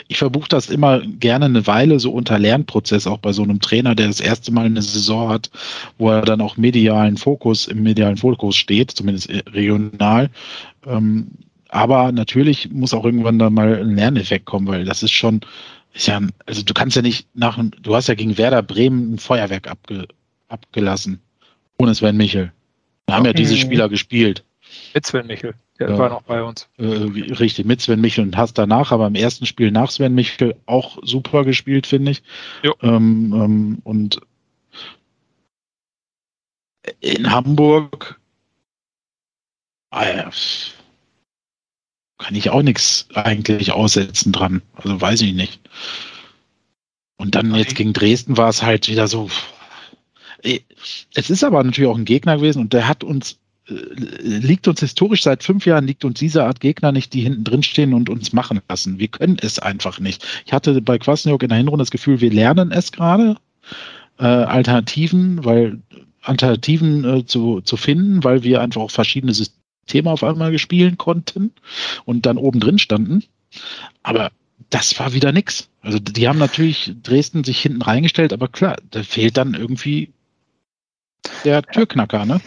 Ich verbuche das immer gerne eine Weile so unter Lernprozess, auch bei so einem Trainer, der das erste Mal eine Saison hat, wo er dann auch medialen Fokus, im medialen Fokus steht, zumindest regional. Ähm, aber natürlich muss auch irgendwann dann mal ein Lerneffekt kommen, weil das ist schon, ist ja, also du kannst ja nicht nach, du hast ja gegen Werder Bremen ein Feuerwerk abge, abgelassen, ohne Sven Michel. Da haben ja diese Spieler gespielt. Mit Sven Michel, der ja. war noch bei uns. Äh, richtig, mit Sven Michel und hast danach, aber im ersten Spiel nach Sven Michel auch super gespielt, finde ich. Ähm, ähm, und in Hamburg äh, kann ich auch nichts eigentlich aussetzen dran. Also weiß ich nicht. Und dann jetzt gegen Dresden war es halt wieder so, es ist aber natürlich auch ein Gegner gewesen und der hat uns, äh, liegt uns historisch seit fünf Jahren, liegt uns diese Art Gegner nicht, die hinten drin stehen und uns machen lassen. Wir können es einfach nicht. Ich hatte bei Kwasniok in der Hinrunde das Gefühl, wir lernen es gerade. Äh, Alternativen, weil Alternativen äh, zu, zu finden, weil wir einfach auch verschiedene Systeme auf einmal spielen konnten und dann oben drin standen. Aber das war wieder nix. Also die haben natürlich Dresden sich hinten reingestellt, aber klar, da fehlt dann irgendwie der Türknacker, ne?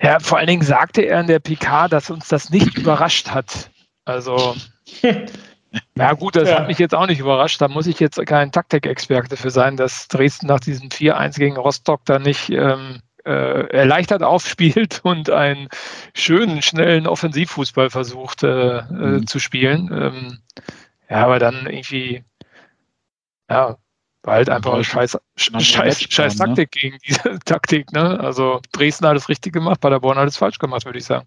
Ja, vor allen Dingen sagte er in der PK, dass uns das nicht überrascht hat. Also, ja gut, das ja. hat mich jetzt auch nicht überrascht. Da muss ich jetzt kein Taktikexperte für sein, dass Dresden nach diesem 4-1 gegen Rostock da nicht ähm, äh, erleichtert aufspielt und einen schönen, schnellen Offensivfußball versucht äh, äh mhm. zu spielen. Ähm, ja, aber dann irgendwie, ja, war halt einfach eine scheiß, scheiß, scheiß ne? Taktik ne? gegen diese Taktik. Ne? Also Dresden hat es richtig gemacht, Paderborn hat es falsch gemacht, würde ich sagen.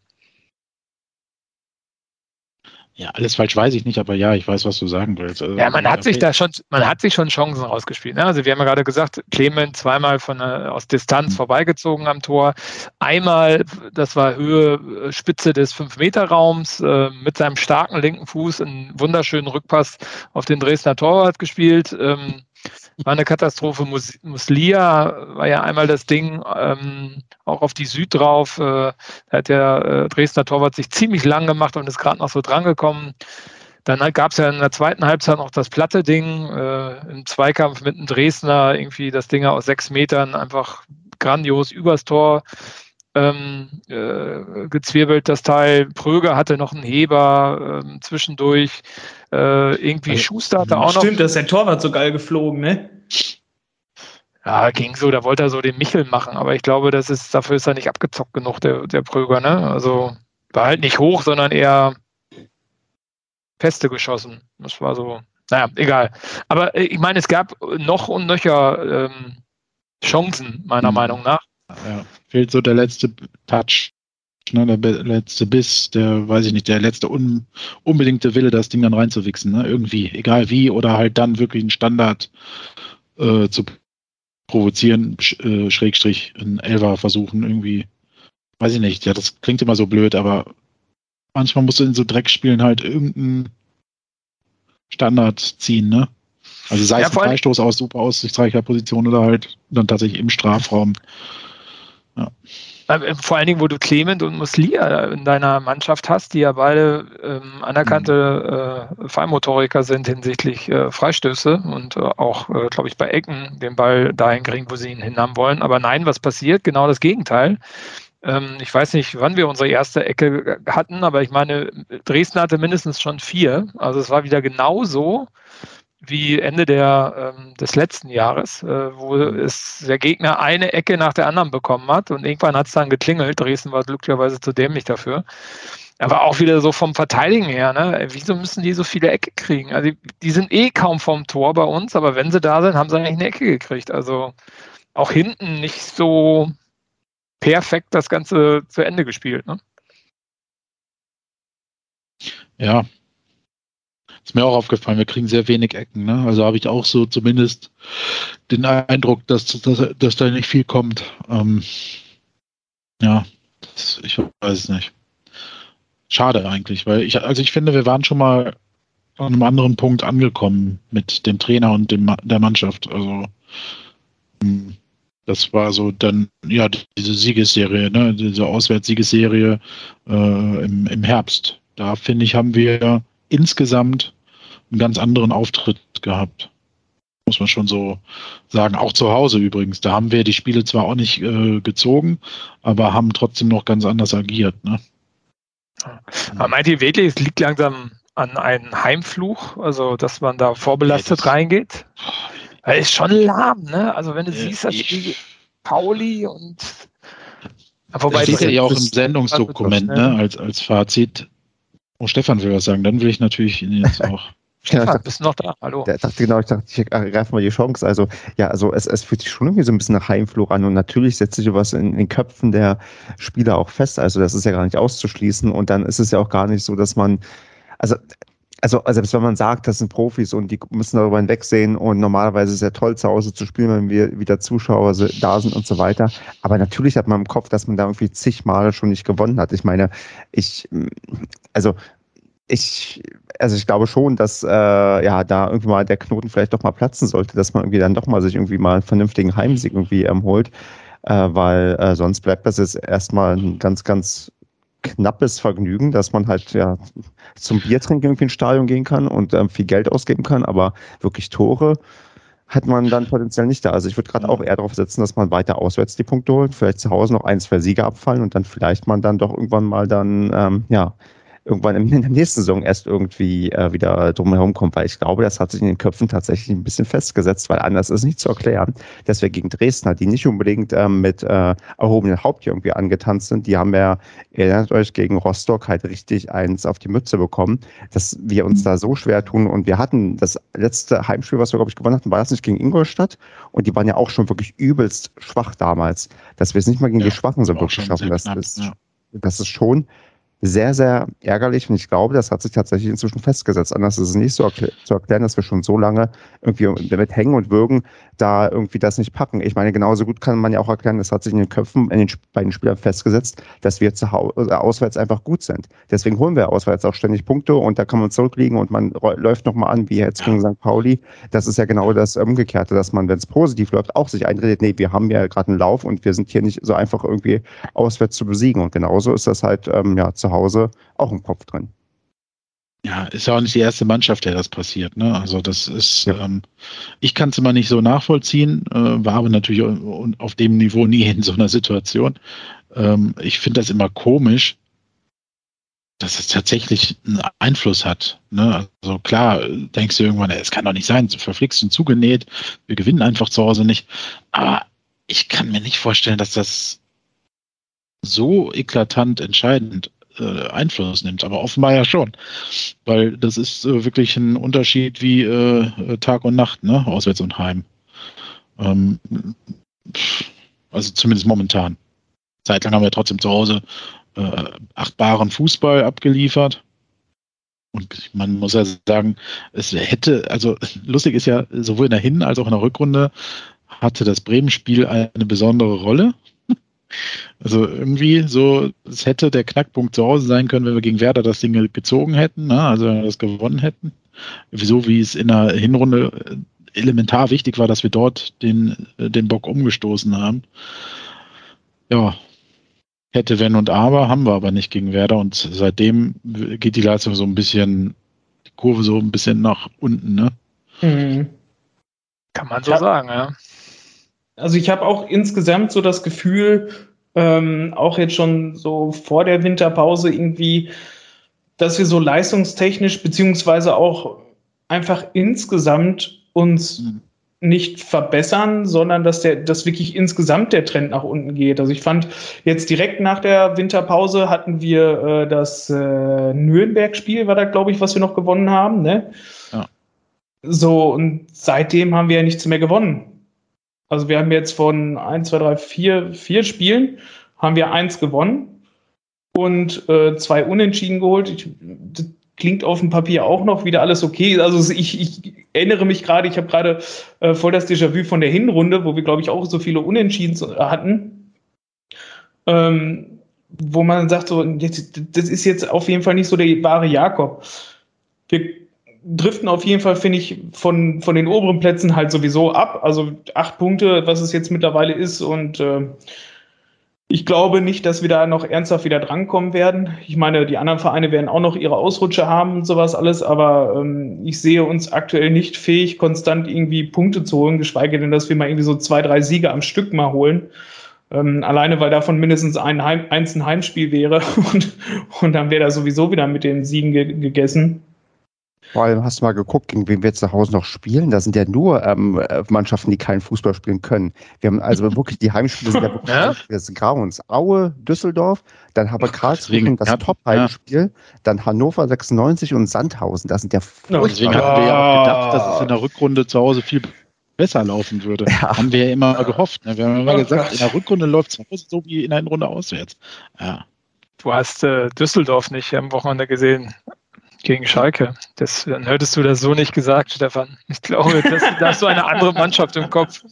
Ja, alles falsch weiß ich nicht, aber ja, ich weiß, was du sagen willst. Also, ja, man hat sich da schon, man hat sich schon Chancen rausgespielt. Ne? Also wir haben ja gerade gesagt, Clement zweimal von äh, aus Distanz mhm. vorbeigezogen am Tor. Einmal, das war Höhe, äh, Spitze des 5-Meter-Raums, äh, mit seinem starken linken Fuß einen wunderschönen Rückpass auf den Dresdner Torwart gespielt. Ähm, war eine Katastrophe. Mus Muslia war ja einmal das Ding, ähm, auch auf die Süd drauf. Äh, da hat der äh, Dresdner Torwart sich ziemlich lang gemacht und ist gerade noch so drangekommen. Dann gab es ja in der zweiten Halbzeit noch das platte Ding äh, im Zweikampf mit einem Dresdner, irgendwie das Ding aus sechs Metern einfach grandios übers Tor ähm, äh, gezwirbelt, das Teil. Pröger hatte noch einen Heber ähm, zwischendurch. Äh, irgendwie also, Schuster hatte auch stimmt, noch. Stimmt, das ist der Torwart so geil geflogen, ne? Ja, ging so, da wollte er so den Michel machen, aber ich glaube, das ist, dafür ist er nicht abgezockt genug, der, der Pröger, ne? Also war halt nicht hoch, sondern eher feste geschossen. Das war so, naja, egal. Aber äh, ich meine, es gab noch und nöcher ähm, Chancen, meiner mhm. Meinung nach. Ja, fehlt so der letzte Touch. Ne? der letzte Biss, der, weiß ich nicht, der letzte un, unbedingte Wille, das Ding dann reinzuwichsen, ne? irgendwie, egal wie, oder halt dann wirklich einen Standard äh, zu provozieren, sch, äh, Schrägstrich, ein Elfer versuchen, irgendwie, weiß ich nicht, ja, das klingt immer so blöd, aber manchmal musst du in so Dreckspielen halt irgendeinen Standard ziehen, ne? Also sei ja, es ein Freistoß aus super aussichtsreicher Position oder halt dann tatsächlich im Strafraum. Ja. Äh, vor allen Dingen, wo du Clement und Muslia in deiner Mannschaft hast, die ja beide ähm, anerkannte äh, Feinmotoriker sind hinsichtlich äh, Freistöße und äh, auch, äh, glaube ich, bei Ecken den Ball dahin kriegen, wo sie ihn hinhaben wollen. Aber nein, was passiert? Genau das Gegenteil. Ähm, ich weiß nicht, wann wir unsere erste Ecke hatten, aber ich meine, Dresden hatte mindestens schon vier. Also es war wieder genauso wie Ende der, ähm, des letzten Jahres, äh, wo es der Gegner eine Ecke nach der anderen bekommen hat und irgendwann hat es dann geklingelt. Dresden war glücklicherweise zu dämlich dafür. Aber auch wieder so vom Verteidigen her, ne? Wieso müssen die so viele Ecke kriegen? Also die, die sind eh kaum vom Tor bei uns, aber wenn sie da sind, haben sie eigentlich eine Ecke gekriegt. Also auch hinten nicht so perfekt das Ganze zu Ende gespielt. Ne? Ja, ist mir auch aufgefallen, wir kriegen sehr wenig Ecken. Ne? Also habe ich auch so zumindest den Eindruck, dass, dass, dass da nicht viel kommt. Ähm, ja, das, ich weiß es nicht. Schade eigentlich, weil ich, also ich finde, wir waren schon mal an einem anderen Punkt angekommen mit dem Trainer und dem, der Mannschaft. Also hm, das war so dann, ja, diese Siegesserie, ne, diese Auswärtssiegesserie äh, im, im Herbst. Da finde ich, haben wir insgesamt einen ganz anderen Auftritt gehabt. Muss man schon so sagen. Auch zu Hause übrigens. Da haben wir die Spiele zwar auch nicht äh, gezogen, aber haben trotzdem noch ganz anders agiert. Ne? Aber meint ihr wirklich, es liegt langsam an einem Heimfluch, also dass man da vorbelastet nee, reingeht? Weil ist schon lahm, ne? Also wenn du äh, siehst, das Spiel Pauli und Wobei das steht ja auch im Sendungsdokument, ne, als, als Fazit. Oh, Stefan will was sagen, dann will ich natürlich ihn jetzt auch. Stefan, ja, bist du noch da? Hallo. Der dachte genau, ich dachte, ich ergreife mal die Chance. Also, ja, also es, es fühlt sich schon irgendwie so ein bisschen nach Heimflug an und natürlich setzt sich sowas in, in den Köpfen der Spieler auch fest. Also, das ist ja gar nicht auszuschließen und dann ist es ja auch gar nicht so, dass man, also also, also selbst wenn man sagt, das sind Profis und die müssen darüber hinwegsehen und normalerweise ist es ja toll, zu Hause zu spielen, wenn wir wieder Zuschauer da sind und so weiter. Aber natürlich hat man im Kopf, dass man da irgendwie zig Male schon nicht gewonnen hat. Ich meine, ich, also ich, also ich glaube schon, dass äh, ja da irgendwie mal der Knoten vielleicht doch mal platzen sollte, dass man irgendwie dann doch mal sich irgendwie mal einen vernünftigen Heimsieg irgendwie ähm, holt, äh, weil äh, sonst bleibt das jetzt erstmal ein ganz, ganz knappes Vergnügen, dass man halt ja zum Biertrinken irgendwie ins Stadion gehen kann und ähm, viel Geld ausgeben kann, aber wirklich Tore hat man dann potenziell nicht da. Also ich würde gerade auch eher darauf setzen, dass man weiter auswärts die Punkte holt, vielleicht zu Hause noch ein, zwei Siege abfallen und dann vielleicht man dann doch irgendwann mal dann ähm, ja irgendwann in der nächsten Saison erst irgendwie äh, wieder drumherum kommt, weil ich glaube, das hat sich in den Köpfen tatsächlich ein bisschen festgesetzt, weil anders ist nicht zu erklären, dass wir gegen Dresdner, die nicht unbedingt ähm, mit äh, erhobenem Haupt hier irgendwie angetanzt sind, die haben ja, erinnert euch, gegen Rostock halt richtig eins auf die Mütze bekommen, dass wir uns da so schwer tun. Und wir hatten das letzte Heimspiel, was wir, glaube ich, gewonnen hatten, war das nicht gegen Ingolstadt? Und die waren ja auch schon wirklich übelst schwach damals, dass wir es nicht mal gegen ja, die Schwachen so wirklich schaffen, das, ist, ja. das ist schon sehr, sehr ärgerlich und ich glaube, das hat sich tatsächlich inzwischen festgesetzt. Anders ist es nicht so zu erklären, dass wir schon so lange irgendwie damit hängen und würgen, da irgendwie das nicht packen. Ich meine, genauso gut kann man ja auch erklären, das hat sich in den Köpfen in den, bei den Spielern festgesetzt, dass wir zu Hause, äh, auswärts einfach gut sind. Deswegen holen wir auswärts auch ständig Punkte und da kann man zurückliegen und man läuft nochmal an, wie jetzt gegen St. Pauli. Das ist ja genau das Umgekehrte, dass man, wenn es positiv läuft, auch sich einredet, nee, wir haben ja gerade einen Lauf und wir sind hier nicht so einfach irgendwie auswärts zu besiegen. Und genauso ist das halt ähm, ja, zu zu Hause auch im Kopf drin. Ja, ist ja auch nicht die erste Mannschaft, der das passiert. Ne? Also das ist, ja. ähm, ich kann es immer nicht so nachvollziehen, äh, war aber natürlich auf dem Niveau nie in so einer Situation. Ähm, ich finde das immer komisch, dass es tatsächlich einen Einfluss hat. Ne? Also klar, denkst du irgendwann, es kann doch nicht sein, verflixt und zugenäht, wir gewinnen einfach zu Hause nicht. Aber ich kann mir nicht vorstellen, dass das so eklatant entscheidend äh, Einfluss nimmt, aber offenbar ja schon. Weil das ist äh, wirklich ein Unterschied wie äh, Tag und Nacht, ne? Auswärts und Heim. Ähm, also zumindest momentan. Zeitlang haben wir trotzdem zu Hause äh, achtbaren Fußball abgeliefert. Und man muss ja sagen, es hätte, also lustig ist ja, sowohl in der Hin- als auch in der Rückrunde hatte das Bremen-Spiel eine besondere Rolle. Also irgendwie so, es hätte der Knackpunkt zu Hause sein können, wenn wir gegen Werder das Ding gezogen hätten, ne? also wenn wir das gewonnen hätten. Wieso, wie es in der Hinrunde äh, elementar wichtig war, dass wir dort den, äh, den Bock umgestoßen haben. Ja, hätte wenn und aber, haben wir aber nicht gegen Werder und seitdem geht die Leistung so ein bisschen, die Kurve so ein bisschen nach unten, ne? Mhm. Kann man so ja. sagen, ja. Also ich habe auch insgesamt so das Gefühl, ähm, auch jetzt schon so vor der Winterpause irgendwie, dass wir so leistungstechnisch beziehungsweise auch einfach insgesamt uns mhm nicht verbessern, sondern dass der, dass wirklich insgesamt der Trend nach unten geht. Also ich fand jetzt direkt nach der Winterpause hatten wir äh, das äh, Nürnberg-Spiel, war da glaube ich, was wir noch gewonnen haben, ne? Ja. So, und seitdem haben wir ja nichts mehr gewonnen. Also wir haben jetzt von 1, 2, 3, 4, 4 Spielen haben wir eins gewonnen und äh, zwei Unentschieden geholt. Ich, klingt auf dem Papier auch noch wieder alles okay. Also ich, ich erinnere mich gerade, ich habe gerade äh, voll das Déjà-vu von der Hinrunde, wo wir, glaube ich, auch so viele Unentschieden hatten. Ähm, wo man sagt, so, das ist jetzt auf jeden Fall nicht so der wahre Jakob. Wir driften auf jeden Fall, finde ich, von, von den oberen Plätzen halt sowieso ab. Also acht Punkte, was es jetzt mittlerweile ist und äh, ich glaube nicht, dass wir da noch ernsthaft wieder drankommen werden. Ich meine, die anderen Vereine werden auch noch ihre Ausrutsche haben und sowas alles, aber ähm, ich sehe uns aktuell nicht fähig, konstant irgendwie Punkte zu holen, geschweige denn, dass wir mal irgendwie so zwei, drei Siege am Stück mal holen. Ähm, alleine, weil davon mindestens ein, Heim, eins ein Heimspiel wäre und, und dann wäre da sowieso wieder mit den Siegen ge gegessen. Vor allem hast du mal geguckt, gegen wen wir zu Hause noch spielen. Da sind ja nur ähm, Mannschaften, die keinen Fußball spielen können. Wir haben also wirklich die Heimspiele sind ja wirklich ja? das Grauens. Aue, Düsseldorf, dann haben wir Karlsruhe das Top-Heimspiel, ja. dann Hannover 96 und Sandhausen. Das sind ja furchtbar. Deswegen hatten wir ja auch gedacht, dass es in der Rückrunde zu Hause viel besser laufen würde. Ja. Haben wir ja immer gehofft. Ne? Wir haben immer gesagt, in der Rückrunde läuft es zu Hause so wie in der Hinrunde auswärts. Ja. Du hast äh, Düsseldorf nicht am Wochenende gesehen gegen Schalke. Das, dann hättest du das so nicht gesagt, Stefan. Ich glaube, das, da hast du eine andere Mannschaft im Kopf.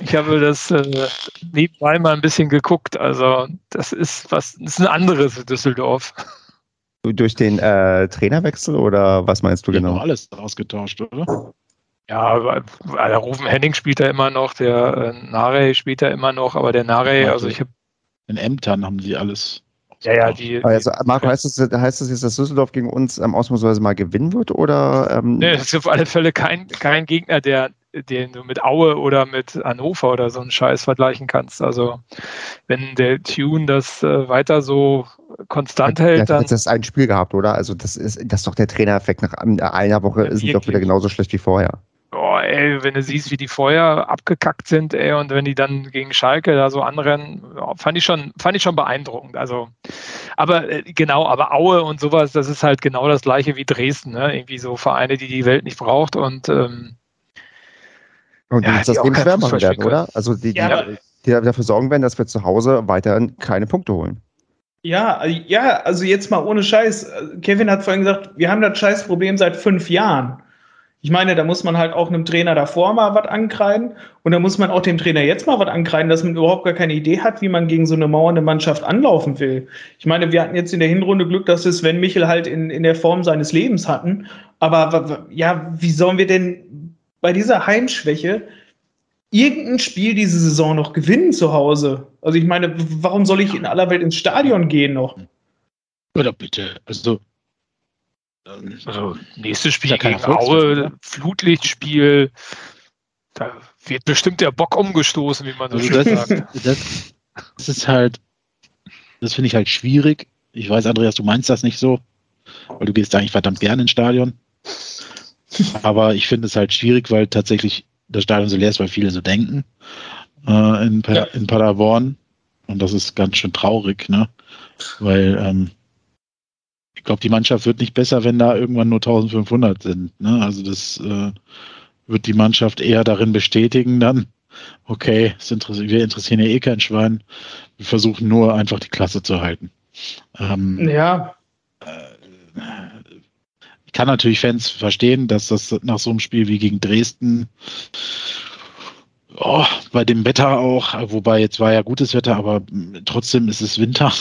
Ich habe das äh, nebenbei mal ein bisschen geguckt. Also, das ist was, das ist ein anderes Düsseldorf. Durch den äh, Trainerwechsel oder was meinst du genau? alles ausgetauscht, oder? Ja, der Rufen Henning spielt da immer noch, der äh, Nare spielt da immer noch, aber der Nare, also ich habe. In Ämtern haben sie alles ja, ja, die. Also, Marco, heißt das, heißt das jetzt, dass Düsseldorf gegen uns ähm, ausnahmsweise mal gewinnen wird? Oder, ähm nee, das ist auf alle Fälle kein, kein Gegner, der, den du mit Aue oder mit Hannover oder so einen Scheiß vergleichen kannst. Also, wenn der Tune das äh, weiter so konstant ja, hält, dann. Das ist ein Spiel gehabt, oder? Also, das ist, das ist doch der Trainereffekt. Nach einer Woche ja, ist doch wieder genauso schlecht wie vorher oh, ey, wenn du siehst, wie die vorher abgekackt sind, ey, und wenn die dann gegen Schalke da so anrennen, fand ich schon, fand ich schon beeindruckend. Also, aber äh, genau, aber Aue und sowas, das ist halt genau das gleiche wie Dresden, ne? Irgendwie so Vereine, die die Welt nicht braucht und ähm, und die ja, das Leben schwer machen werden, oder? Also die, die, ja, die dafür sorgen werden, dass wir zu Hause weiterhin keine Punkte holen. Ja, ja, also jetzt mal ohne Scheiß. Kevin hat vorhin gesagt, wir haben das Scheißproblem seit fünf Jahren. Ich meine, da muss man halt auch einem Trainer davor mal was ankreiden und da muss man auch dem Trainer jetzt mal was ankreiden, dass man überhaupt gar keine Idee hat, wie man gegen so eine mauernde Mannschaft anlaufen will. Ich meine, wir hatten jetzt in der Hinrunde Glück, dass es Sven Michel halt in, in der Form seines Lebens hatten. Aber ja, wie sollen wir denn bei dieser Heimschwäche irgendein Spiel diese Saison noch gewinnen zu Hause? Also ich meine, warum soll ich in aller Welt ins Stadion gehen noch? Oder bitte, also also nächstes Spiel gegen Aue, Flutlichtspiel. Da wird bestimmt der Bock umgestoßen, wie man so also schön das, sagt. Das, das ist halt, das finde ich halt schwierig. Ich weiß, Andreas, du meinst das nicht so, weil du gehst eigentlich verdammt gerne ins Stadion. Aber ich finde es halt schwierig, weil tatsächlich das Stadion so leer ist, weil viele so denken äh, in, ja. in Paderborn. Und das ist ganz schön traurig, ne? Weil ähm, ich glaube, die Mannschaft wird nicht besser, wenn da irgendwann nur 1500 sind. Ne? Also das äh, wird die Mannschaft eher darin bestätigen dann, okay, interessiert, wir interessieren ja eh kein Schwein. Wir versuchen nur einfach die Klasse zu halten. Ähm, Ja, ich kann natürlich Fans verstehen, dass das nach so einem Spiel wie gegen Dresden, oh, bei dem Wetter auch, wobei jetzt war ja gutes Wetter, aber trotzdem ist es Winter.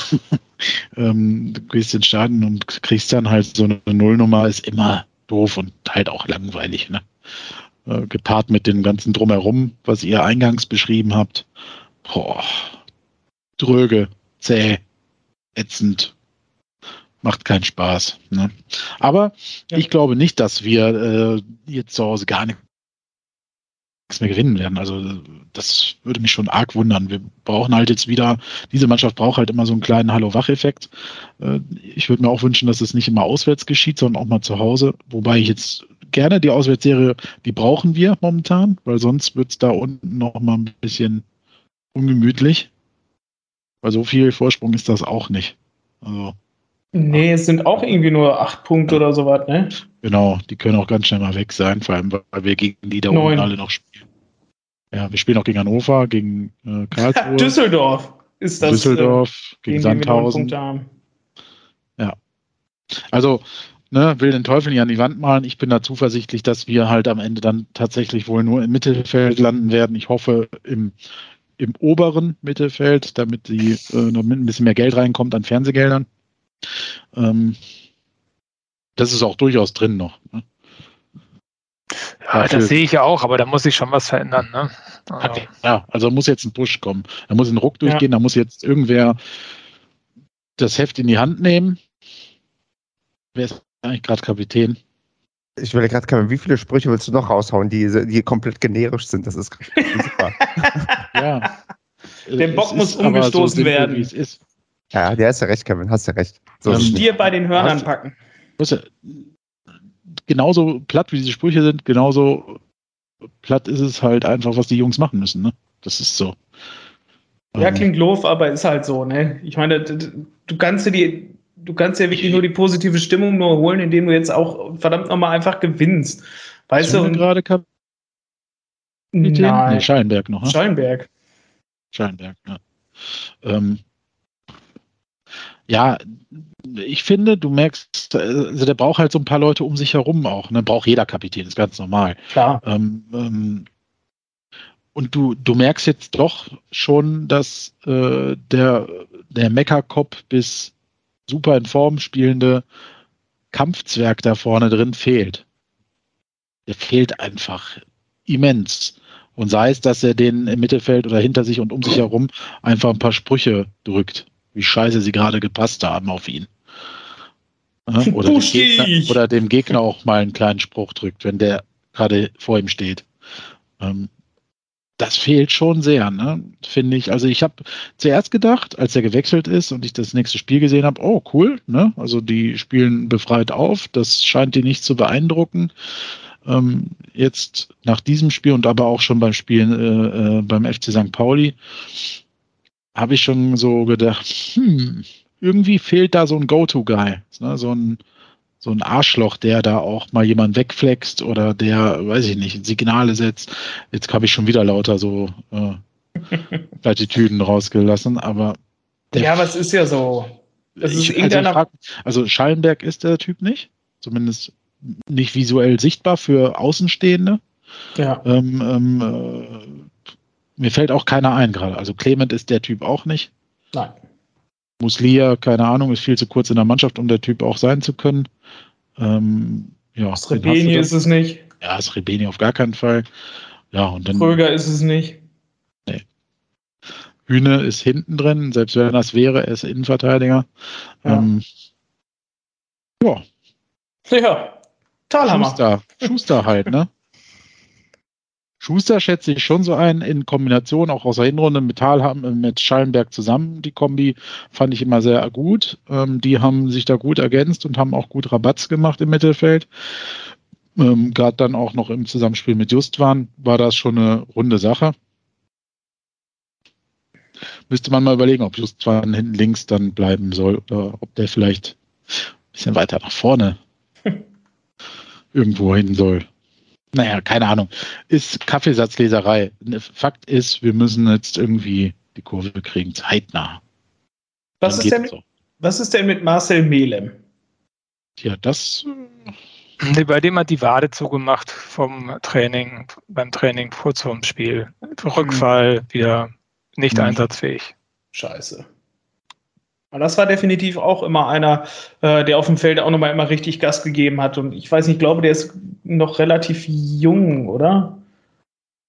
ähm, du gehst ins Stadion und kriegst dann halt so eine Nullnummer, ist immer doof und halt auch langweilig. Ne? Äh, gepaart mit dem ganzen Drumherum, was ihr eingangs beschrieben habt. Boah, dröge, zäh, ätzend, macht keinen Spaß. Ne? Aber Ja. ich glaube nicht, dass wir äh, jetzt zu Hause gar nichts mehr gewinnen werden. Also das würde mich schon arg wundern. Wir brauchen halt jetzt wieder, diese Mannschaft braucht halt immer so einen kleinen Hallo-Wach-Effekt. Äh, ich würde mir auch wünschen, dass es nicht immer auswärts geschieht, sondern auch mal zu Hause. Wobei ich jetzt gerne die Auswärtsserie, die brauchen wir momentan, weil sonst wird es da unten noch mal ein bisschen ungemütlich. Weil so viel Vorsprung ist das auch nicht. Also nee, es sind auch irgendwie nur acht Punkte oder sowas, ne? Genau, die können auch ganz schnell mal weg sein, vor allem weil wir gegen die da Neun. unten alle noch spielen. Ja, wir spielen auch gegen Hannover, gegen äh, Karlsruhe, Düsseldorf ist das. Düsseldorf, äh, gegen gegen Sandhausen. Punkte haben. Also, ne, will den Teufel nicht an die Wand malen. Ich bin da zuversichtlich, dass wir halt am Ende dann tatsächlich wohl nur im Mittelfeld landen werden. Ich hoffe im, im oberen Mittelfeld, damit die, äh, damit ein bisschen mehr Geld reinkommt an Fernsehgeldern. Ähm, das ist auch durchaus drin noch. Ne? Ja, Dafür- das sehe ich ja auch, aber da muss sich schon was verändern. Ne? Also, Ja, also muss jetzt ein Push kommen. Da muss ein Ruck durchgehen, da muss jetzt irgendwer das Heft in die Hand nehmen. Wer ist eigentlich gerade Kapitän? Ich will gerade gerade, wie viele Sprüche willst du noch raushauen, die, die komplett generisch sind? Das ist gerade super. Ja. Der Bock muss umgestoßen sinnvoll, werden. Wie es ist. Ja, der hast ja recht, Kevin, hast ja recht. So Ähm, ist. Stier bei den Hörnern Was? packen. Weißt du, genauso platt wie diese Sprüche sind, genauso platt ist es halt einfach, was die Jungs machen müssen. Ne? Das ist so. Ja, klingt doof, aber ist halt so, ne? Ich meine, du kannst dir die, du kannst ja wirklich nur die positive Stimmung nur holen, indem du jetzt auch verdammt nochmal einfach gewinnst. Weißt Ist du, gerade Kapitän? Nee, nein, Schallenberg noch. Ne? Schallenberg. Schallenberg, ja. Ähm, ja, ich finde, du merkst, also der braucht halt so ein paar Leute um sich herum auch. Ne? Braucht jeder Kapitän, ist ganz normal. Klar. Ähm, ähm, und du, du merkst jetzt doch schon, dass äh, der, der Meckerkopf bis super in Form spielende Kampfzwerg da vorne drin fehlt. Der fehlt einfach immens. Und sei es, dass er den im Mittelfeld oder hinter sich und um sich herum einfach ein paar Sprüche drückt, wie scheiße sie gerade gepasst haben auf ihn. Oder, dem Gegner, oder dem Gegner auch mal einen kleinen Spruch drückt, wenn der gerade vor ihm steht. Ähm, das fehlt schon sehr, ne? finde ich. Also ich habe zuerst gedacht, als er gewechselt ist und ich das nächste Spiel gesehen habe, oh cool, ne? also die spielen befreit auf, das scheint die nicht zu beeindrucken. Ähm, jetzt nach diesem Spiel und aber auch schon beim Spielen äh, äh, beim FC St. Pauli habe ich schon so gedacht, hm, irgendwie fehlt da so ein Go-To-Guy, ne? so ein so ein Arschloch, der da auch mal jemand wegflext oder der, weiß ich nicht, Signale setzt. Jetzt habe ich schon wieder lauter so äh, Plattitüden rausgelassen, aber Ja, aber es ist ja so. Das ist ich, also, ich irgendeiner- frag, also Schallenberg ist der Typ nicht, zumindest nicht visuell sichtbar für Außenstehende. Ja. Ähm, ähm, äh, mir fällt auch keiner ein gerade. Also Clement ist der Typ auch nicht. Nein. Muslia, keine Ahnung, ist viel zu kurz in der Mannschaft, um der Typ auch sein zu können. Ähm, ja, Srebeni ist es nicht. Ja, Srebeni auf gar keinen Fall. Ja, und dann Kröger ist es nicht. Hühne ist hinten drin, selbst wenn das wäre, er ist Innenverteidiger. Ja. Ähm, ja, Ja. Talhammer. Schuster, Schuster halt, ne? Schuster schätze ich schon so ein, in Kombination auch aus der Hinrunde mit, Thalham, mit Schallenberg zusammen. Die Kombi fand ich immer sehr gut. Ähm, die haben sich da gut ergänzt und haben auch gut Rabatz gemacht im Mittelfeld. Ähm, Gerade dann auch noch im Zusammenspiel mit Justwan war das schon eine runde Sache. Müsste man mal überlegen, ob Justwan hinten links dann bleiben soll oder ob der vielleicht ein bisschen weiter nach vorne irgendwo hin soll. Naja, keine Ahnung. Ist Kaffeesatzleserei. Ne, Fakt ist, wir müssen jetzt irgendwie die Kurve kriegen, zeitnah. Was ist denn, so. Was ist denn mit Marcel Melem? Ja, das. Nee, bei dem hat die Wade zugemacht vom Training, beim Training kurz vorm Spiel. Rückfall, wieder nicht Mhm. einsatzfähig. Scheiße. Aber das war definitiv auch immer einer, äh, der auf dem Feld auch nochmal immer richtig Gas gegeben hat. Und ich weiß nicht, ich glaube, der ist noch relativ jung, oder?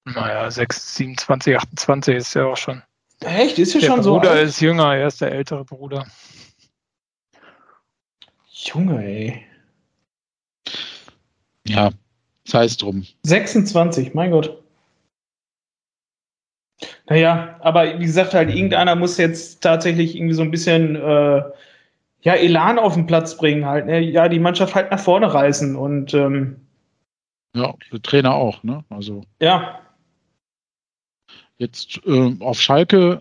Naja, 6, 27, 28 ist ja auch schon. Echt? Ist ja Der schon so. Bruder alt? ist jünger, er ist der ältere Bruder. Junge, ey. Ja, sei es drum. 26, mein Gott. Naja, aber wie gesagt, halt, irgendeiner muss jetzt tatsächlich irgendwie so ein bisschen äh, ja, Elan auf den Platz bringen, halt, ne? ja, die Mannschaft halt nach vorne reißen und ähm, Ja, der Trainer auch, ne? Also ja, jetzt ähm, auf Schalke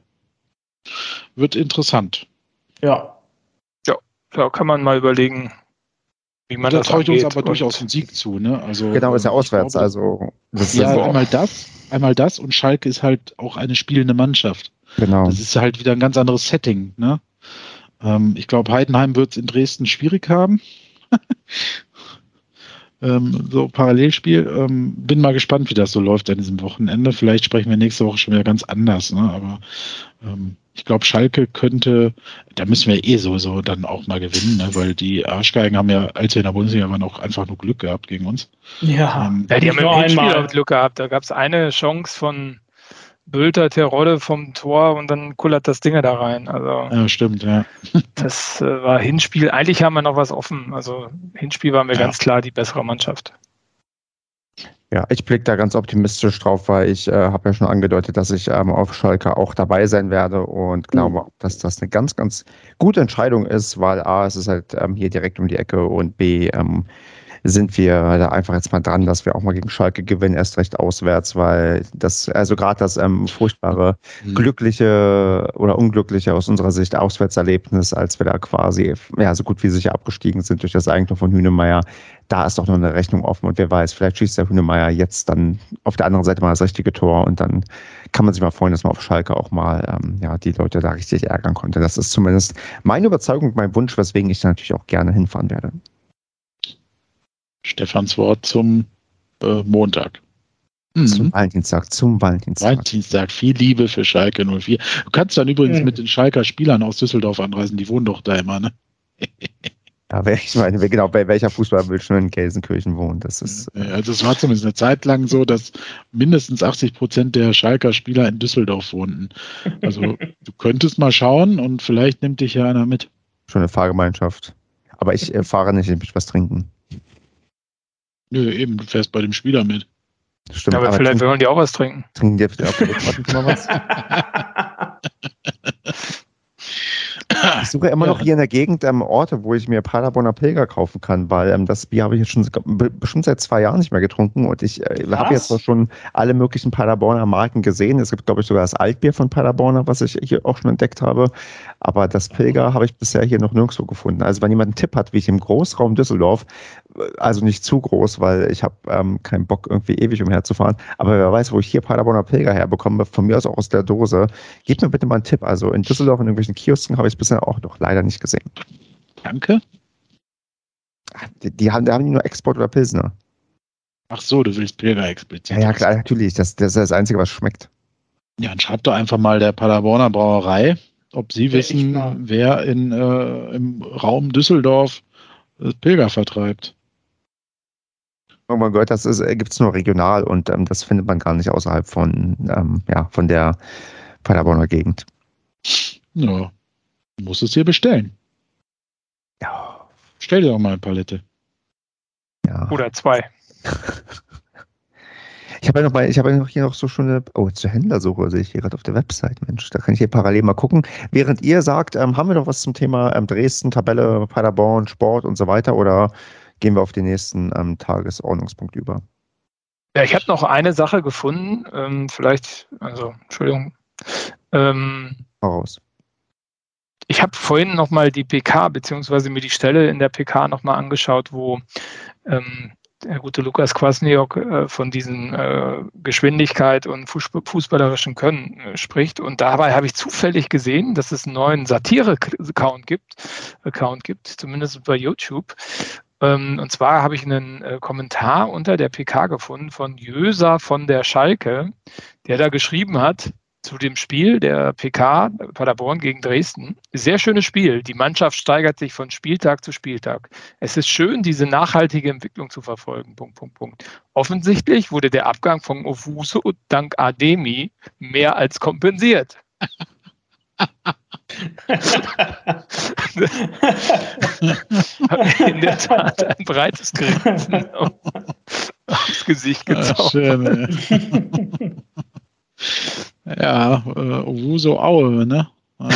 wird interessant. ja. Da kann man mal überlegen, wie man da das traue ich uns aber durchaus einen Sieg zu, ne? Also, Genau, ist ja ähm, auswärts. glaube, also, das Ja, ist einmal das, einmal das und Schalke ist halt auch eine spielende Mannschaft. genau. Das ist halt wieder ein ganz anderes Setting. Ne? Ähm, ich glaube, Heidenheim wird es in Dresden schwierig haben. ähm, so Parallelspiel. Ähm, bin mal gespannt, wie das so läuft an diesem Wochenende. Vielleicht sprechen wir nächste Woche schon wieder ganz anders. Ne? Aber ähm, ich glaube, Schalke könnte, da müssen wir eh sowieso dann auch mal gewinnen, ne? weil die Arschgeigen haben ja, als wir in der Bundesliga waren, auch einfach nur Glück gehabt gegen uns. Ja, Ähm, Ja, die haben nur einmal. auch Glück gehabt. Da gab es eine Chance von Bülter, Terodde vom Tor und dann kullert das Ding da rein. Also ja, stimmt, ja. das äh, war Hinspiel. Eigentlich haben wir noch was offen. Also Hinspiel waren wir Ja. ganz klar die bessere Mannschaft. Ja, ich blicke da ganz optimistisch drauf, weil ich äh, habe ja schon angedeutet, dass ich ähm, auf Schalke auch dabei sein werde und glaube, auch, dass das eine ganz, ganz gute Entscheidung ist, weil A, es ist halt ähm, hier direkt um die Ecke und B, ähm, sind wir da einfach jetzt mal dran, dass wir auch mal gegen Schalke gewinnen, erst recht auswärts, weil das, also gerade das ähm, furchtbare, Hm. glückliche oder unglückliche aus unserer Sicht Auswärtserlebnis, als wir da quasi ja, so gut wie sicher abgestiegen sind durch das Eigentum von Hünemeyer, da ist doch noch eine Rechnung offen und wer weiß, vielleicht schießt der Hünemeyer jetzt dann auf der anderen Seite mal das richtige Tor und dann kann man sich mal freuen, dass man auf Schalke auch mal ähm, ja, die Leute da richtig ärgern konnte. Das ist zumindest meine Überzeugung, mein Wunsch, weswegen ich da natürlich auch gerne hinfahren werde. Stefans Wort zum äh, Montag. Mhm. Zum Valentinstag, zum Valentinstag. Valentinstag, viel Liebe für Schalke 04. Du kannst dann übrigens Mhm. mit den Schalker Spielern aus Düsseldorf anreisen, die wohnen doch da immer, ne? Ja, ich meine, genau, bei welcher Fußballer will schon in Gelsenkirchen wohnen? Das ist, Also es war zumindest eine Zeit lang so, dass mindestens 80 Prozent der Schalker Spieler in Düsseldorf wohnten. Also du könntest mal schauen und vielleicht nimmt dich ja einer mit. schon eine Fahrgemeinschaft. Aber ich äh, fahre nicht, ich möchte was trinken. Nö, eben, du fährst bei dem Spieler mit. Stimmt. aber vielleicht trinken, wollen die auch was trinken. trinken die warten Sie mal was? Ich suche immer noch hier in der Gegend ähm, Orte, wo ich mir Paderborner Pilger kaufen kann, weil ähm, das Bier habe ich jetzt schon be- bestimmt seit zwei Jahren nicht mehr getrunken und ich äh, habe jetzt auch schon alle möglichen Paderborner Marken gesehen. Es gibt, glaube ich, sogar das Altbier von Paderborner, was ich hier auch schon entdeckt habe. Aber das Pilger habe ich bisher hier noch nirgendwo gefunden. Also wenn jemand einen Tipp hat, wie ich im Großraum Düsseldorf, also nicht zu groß, weil ich habe ähm, keinen Bock, irgendwie ewig umherzufahren, aber wer weiß, wo ich hier Paderborner Pilger herbekomme, von mir aus auch aus der Dose, Gib mir bitte mal einen Tipp. Also in Düsseldorf in irgendwelchen Kiosken habe ich es bisher auch noch leider nicht gesehen. Danke. Die, die haben, da haben die nur Export oder Pilsner. Ach so, du willst Pilger explizit. Ja, ja, klar, natürlich. Das, das ist das Einzige, was schmeckt. Ja, dann schreib doch einfach mal der Paderborner Brauerei, ob sie Ja, wissen, wer in, äh, im Raum Düsseldorf das Pilger vertreibt. Irgendwann gehört, das gibt es nur regional und ähm, das findet man gar nicht außerhalb von, ähm, ja, von der Paderborner Gegend. Ja, du musst es dir bestellen. Ja, Stell dir doch mal eine Palette. ja. Oder zwei. Ich habe ja noch mal, ich habe ja noch hier noch so schon eine, oh, zur Händlersuche sehe ich hier gerade auf der Website, Mensch, da kann ich hier parallel mal gucken. Während ihr sagt, ähm, haben wir noch was zum Thema ähm, Dresden, Tabelle, Paderborn, Sport und so weiter oder gehen wir auf den nächsten ähm, Tagesordnungspunkt über? Ja, ich habe noch eine Sache gefunden. Ähm, vielleicht, also, Entschuldigung. Ähm, Voraus. ich habe vorhin nochmal die PK, beziehungsweise mir die Stelle in der PK nochmal angeschaut, wo ähm, der gute Lukas Kwasniok äh, von diesen äh, Geschwindigkeit und fußballerischen Können äh, spricht. Und dabei habe ich zufällig gesehen, dass es einen neuen Satire-Account gibt, Account gibt, zumindest bei YouTube. Ähm, und zwar habe ich einen äh, Kommentar unter der PK gefunden von Jöser von der Schalke, der da geschrieben hat, zu dem Spiel der PK Paderborn gegen Dresden. Sehr schönes Spiel. Die Mannschaft steigert sich von Spieltag zu Spieltag. Es ist schön, diese nachhaltige Entwicklung zu verfolgen. Punkt, Punkt, Punkt. Offensichtlich wurde der Abgang von Owusu dank Ademi mehr als kompensiert. In der Tat ein breites Grinsen aufs Gesicht gezogen. Ach, schön, ja, äh, Owuso Aue, ne? Ja.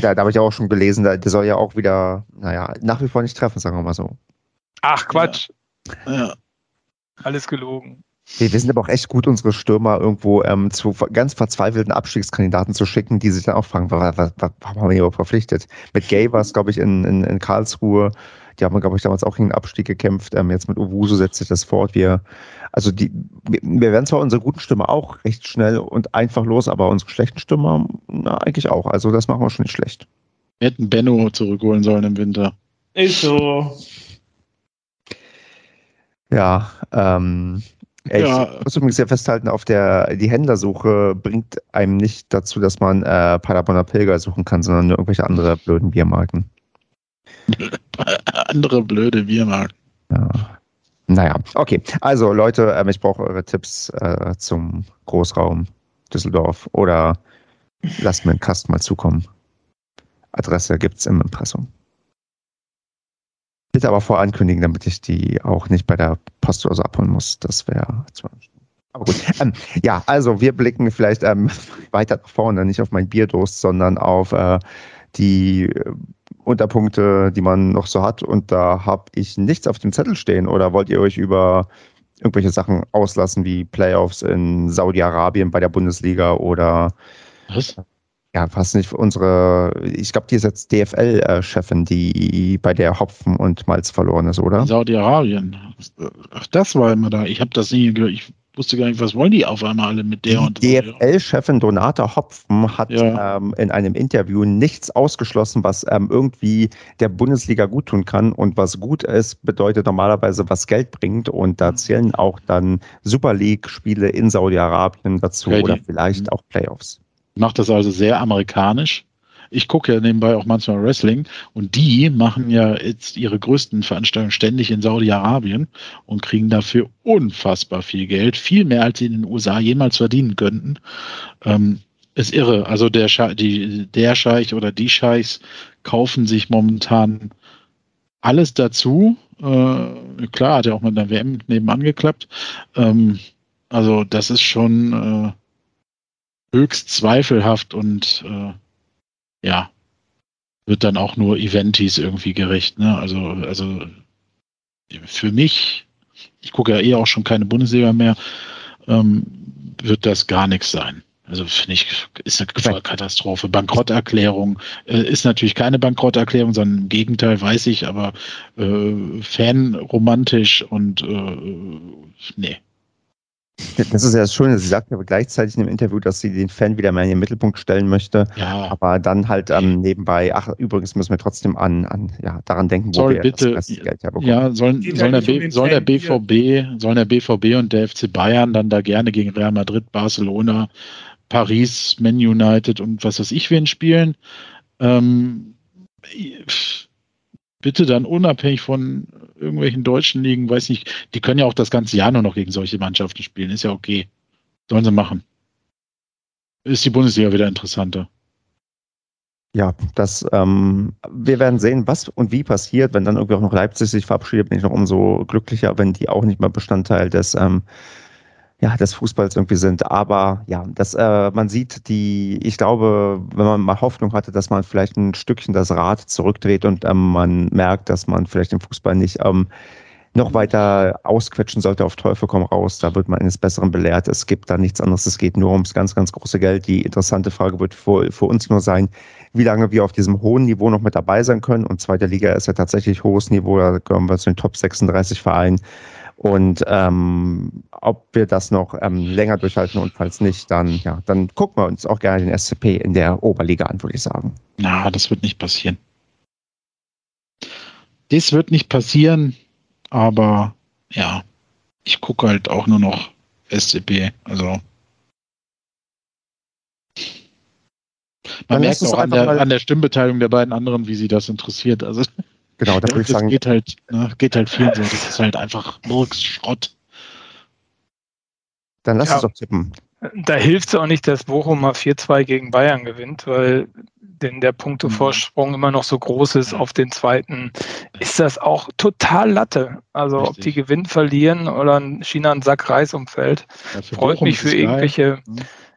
da, da habe ich auch schon gelesen, der soll ja auch wieder, naja, nach wie vor nicht treffen, sagen wir mal so. Ach, Quatsch. Ja. ja. Alles gelogen. Wir, wir sind aber auch echt gut, unsere Stürmer irgendwo ähm, zu ganz verzweifelten Abstiegskandidaten zu schicken, die sich dann auch fragen, warum, haben wir überhaupt verpflichtet? Mit Gay war es, glaube ich, in, in, in Karlsruhe. Die haben, glaube ich, damals auch gegen den Abstieg gekämpft. Ähm, jetzt mit Uwusu setzt sich das fort. Wir, also die, wir werden zwar unsere guten Stürmer auch recht schnell und einfach los, aber unsere schlechten Stürmer na, eigentlich auch. Also das machen wir schon nicht schlecht. Wir hätten Benno zurückholen sollen im Winter. Ist so. Ja, ähm, ich ja. muss übrigens ja festhalten, auf der, die Händlersuche bringt einem nicht dazu, dass man äh, Paderborner Pilger suchen kann, sondern nur irgendwelche andere blöden Biermarken. andere blöde Biermarken. Ja. Naja, okay. Also Leute, ähm, ich brauche eure Tipps äh, zum Großraum Düsseldorf oder lasst mir einen Kast mal zukommen. Adresse gibt es im Impressum. Bitte aber vorankündigen, damit ich die auch nicht bei der Post oder so abholen muss. Das wäre aber gut. Ähm, ja, also wir blicken vielleicht ähm, weiter nach vorne, nicht auf mein Bierdurst, sondern auf äh, die äh, Unterpunkte, die man noch so hat. Und da habe ich nichts auf dem Zettel stehen. Oder wollt ihr euch über irgendwelche Sachen auslassen, wie Playoffs in Saudi-Arabien bei der Bundesliga oder Was? Ja, was nicht unsere, ich glaube, die ist jetzt DFL-Chefin, die bei der Hopfen und Malz verloren ist, oder? Saudi-Arabien. Ach, das war immer da. Ich habe das nie, ich wusste gar nicht, was wollen die auf einmal alle mit der und DFL-Chefin Donata Hopfen hat ja. ähm, in einem Interview nichts ausgeschlossen, was ähm, irgendwie der Bundesliga gut tun kann. Und was gut ist, bedeutet normalerweise, was Geld bringt. Und da mhm. zählen auch dann Super League-Spiele in Saudi-Arabien dazu okay, oder vielleicht mhm. auch Playoffs macht das also sehr amerikanisch. Ich gucke ja nebenbei auch manchmal Wrestling und die machen ja jetzt ihre größten Veranstaltungen ständig in Saudi-Arabien und kriegen dafür unfassbar viel Geld, viel mehr als sie in den USA jemals verdienen könnten. Ähm, ist irre. Also der, Scheich, die, der Scheich oder die Scheichs kaufen sich momentan alles dazu. Äh, klar, hat ja auch mit einer WM nebenan geklappt. Ähm, also das ist schon äh, höchst zweifelhaft und äh, ja, wird dann auch nur Eventis irgendwie gerecht. Ne? Also, also für mich, ich gucke ja eh auch schon keine Bundesliga mehr, ähm, wird das gar nichts sein. Also finde ich, ist eine Katastrophe. Bankrotterklärung äh, ist natürlich keine Bankrotterklärung, sondern im Gegenteil, weiß ich, aber äh, fanromantisch und äh, nee, das ist ja das Schöne. Sie sagt aber gleichzeitig in dem Interview, dass sie den Fan wieder mehr in den Mittelpunkt stellen möchte. Ja. Aber dann halt ähm, nebenbei, ach, übrigens müssen wir trotzdem an, an ja, daran denken, wo Soll wir bitte, das Geld herbekommen. Ja, sollen, sollen, der B, soll der BVB, sollen der BVB und der FC Bayern dann da gerne gegen Real Madrid, Barcelona, Paris, Man United und was weiß ich wen spielen? Ähm, bitte dann unabhängig von irgendwelchen deutschen Ligen, weiß nicht, die können ja auch das ganze Jahr nur noch gegen solche Mannschaften spielen, ist ja okay. Sollen sie machen. Ist die Bundesliga wieder interessanter. Ja, das, ähm, wir werden sehen, was und wie passiert, wenn dann irgendwie auch noch Leipzig sich verabschiedet, bin ich noch umso glücklicher, wenn die auch nicht mehr Bestandteil des ähm, ja, des Fußballs irgendwie sind. Aber ja, das, äh, man sieht die, ich glaube, wenn man mal Hoffnung hatte, dass man vielleicht ein Stückchen das Rad zurückdreht und ähm, man merkt, dass man vielleicht den Fußball nicht ähm, noch weiter ausquetschen sollte auf Teufel komm raus. Da wird man eines Besseren belehrt. Es gibt da nichts anderes. Es geht nur ums ganz, ganz große Geld. Die interessante Frage wird für, für uns nur sein, wie lange wir auf diesem hohen Niveau noch mit dabei sein können. Und zweite Liga ist ja tatsächlich hohes Niveau. Da gehören wir zu den Top 36 Vereinen. Und ähm, ob wir das noch ähm, länger durchhalten und falls nicht, dann ja, dann gucken wir uns auch gerne den SCP in der Oberliga an, würde ich sagen. Na, das wird nicht passieren. Das wird nicht passieren, aber ja, ich gucke halt auch nur noch SCP. Also man Dann merkt auch an der, an der Stimmbeteiligung der beiden anderen, wie sie das interessiert. Also Genau, da würde ich sagen, geht halt, ne, geht halt vielen so. Das ist halt einfach Murks-Schrott. dann lass Ja. uns doch tippen. Da hilft es auch nicht, dass Bochum mal 4-2 gegen Bayern gewinnt, weil denn der Punktevorsprung immer noch so groß ist auf den zweiten, ist das auch total Latte. Also ob Richtig. die gewinnen, verlieren oder ein China einen Sack Reis umfällt. Ja, Freut Bochum mich für es geil.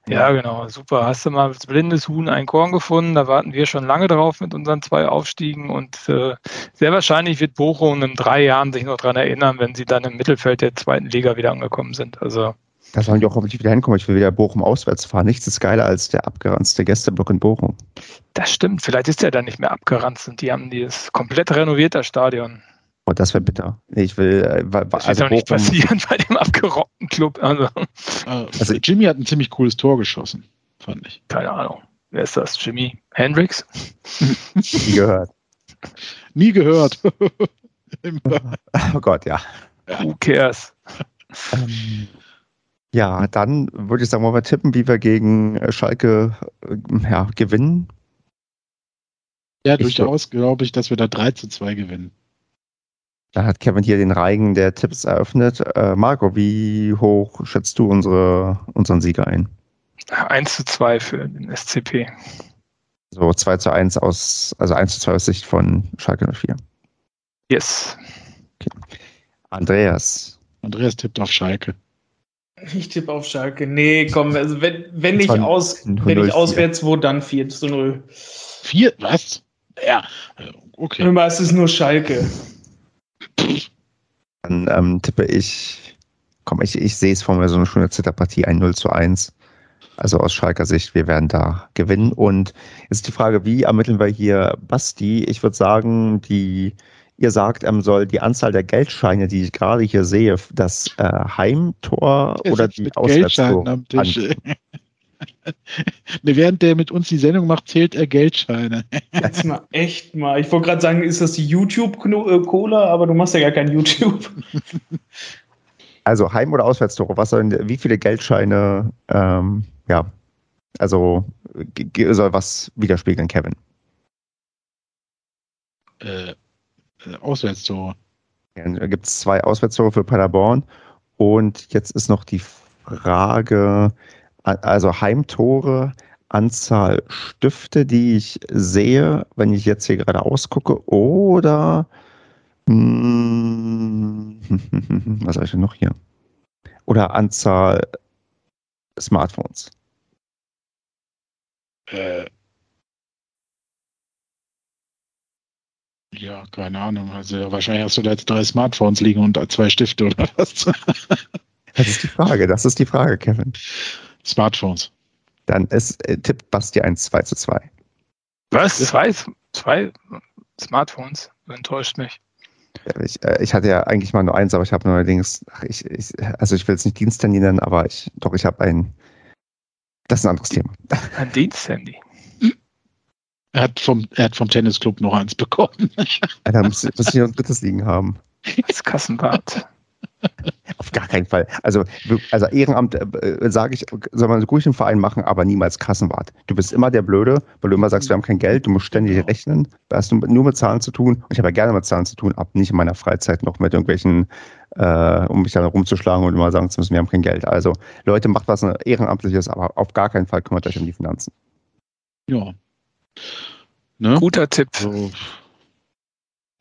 Ja, genau, super. Hast du mal als blindes Huhn ein Korn gefunden? Da warten wir schon lange drauf mit unseren zwei Aufstiegen und äh, sehr wahrscheinlich wird Bochum in drei Jahren sich noch daran erinnern, wenn sie dann im Mittelfeld der zweiten Liga wieder angekommen sind. Also Da sollen die auch hoffentlich wieder hinkommen. Ich will wieder Bochum auswärts fahren. Nichts ist geiler als der abgeranzte Gästeblock in Bochum. das stimmt. Vielleicht ist der dann nicht mehr abgeranzt und die haben dieses komplett renovierte Stadion. Und Oh, das wäre bitter. Ich will, äh, Das also wird doch nicht Bochum, passieren bei dem abgerockten Club. Also, Äh, Also- Jimmy hat ein ziemlich cooles Tor geschossen, fand ich. keine Ahnung. Wer ist das? Jimi Hendrix? wie gehört. Nie gehört. Oh Gott, ja. Who cares? Ähm, Ja, dann würde ich sagen, wollen wir tippen, wie wir gegen äh, Schalke äh, ja, gewinnen. ja, Ich- durchaus glaube ich, dass wir da 3 zu 2 gewinnen. Da hat Kevin hier den Reigen der Tipps eröffnet. Äh, Marco, wie hoch schätzt du unsere, unseren Sieger ein? 1 zu 2 für den SCP. So 2 zu 1 aus, also 1 zu 2 aus Sicht von Schalke 04. Yes. Andreas, Andreas tippt auf Schalke. Ich tippe auf Schalke. Nee, komm, also wenn, wenn ich aus, wenn 0-4. ich auswärts wo, dann 4 zu 0. Vier? Was? Ja. äh, Okay. Immer ist es nur Schalke. Dann ähm, tippe ich, komm, ich, ich sehe es vor mir, so eine schöne Zitterpartie, ein 0 zu 1. Also aus Schalker Sicht, wir werden da gewinnen. Und jetzt ist die Frage, wie ermitteln wir hier Basti? Ich würde sagen, die, ihr sagt, ähm, soll die Anzahl der Geldscheine, die ich gerade hier sehe, das äh, Heimtor Er oder die Geldscheinen Auswärtstore am Tisch. ne, während der mit uns die Sendung macht, zählt er Geldscheine. Jetzt mal echt mal. Ich wollte gerade sagen, ist das die YouTube-Cola, aber du machst ja gar kein YouTube. Also Heim- oder Auswärtstore, was sollen, wie viele Geldscheine, ähm, ja, also soll was widerspiegeln, Kevin? Äh, äh, Auswärtstore. Dann gibt es zwei Auswärtstore für Paderborn und jetzt ist noch die Frage, also Heimtore, Anzahl Stifte, die ich sehe, wenn ich jetzt hier gerade ausgucke, oder hm, was habe ich denn noch hier? Oder Anzahl Smartphones. Äh, ja, keine Ahnung. Also wahrscheinlich hast du da jetzt drei Smartphones liegen und zwei Stifte oder was? Das ist die Frage, das ist die Frage, Kevin. Smartphones. Dann ist, äh, tippt Basti 1 2 zu 2. Was? Zwei, zwei Smartphones? Du enttäuscht mich. Ich, äh, ich hatte ja eigentlich mal nur eins, aber ich habe neuerdings, ach, ich, ich, also ich will jetzt nicht Diensthandy nennen, aber ich, doch, ich habe ein, das ist ein anderes Thema. Ein Diensthandy. Er hat vom, er hat vom Tennisclub noch eins bekommen. Da muss, muss ich noch ein drittes liegen haben. Das Kassenbad. Auf gar keinen Fall. Also, also Ehrenamt, äh, sage ich, soll man ruhig im Verein machen, aber niemals Kassenwart. Du bist immer der Blöde, weil du immer sagst, wir haben kein Geld, du musst ständig Genau. rechnen. Da hast du nur mit Zahlen zu tun. Und ich habe ja gerne mit Zahlen zu tun, ab nicht in meiner Freizeit noch mit irgendwelchen, äh, um mich dann rumzuschlagen und immer sagen zu müssen, wir haben kein Geld. Also, Leute, macht was Ehrenamtliches, aber auf gar keinen Fall kümmert euch um die Finanzen. Ja. Ne? Guter Tipp. So.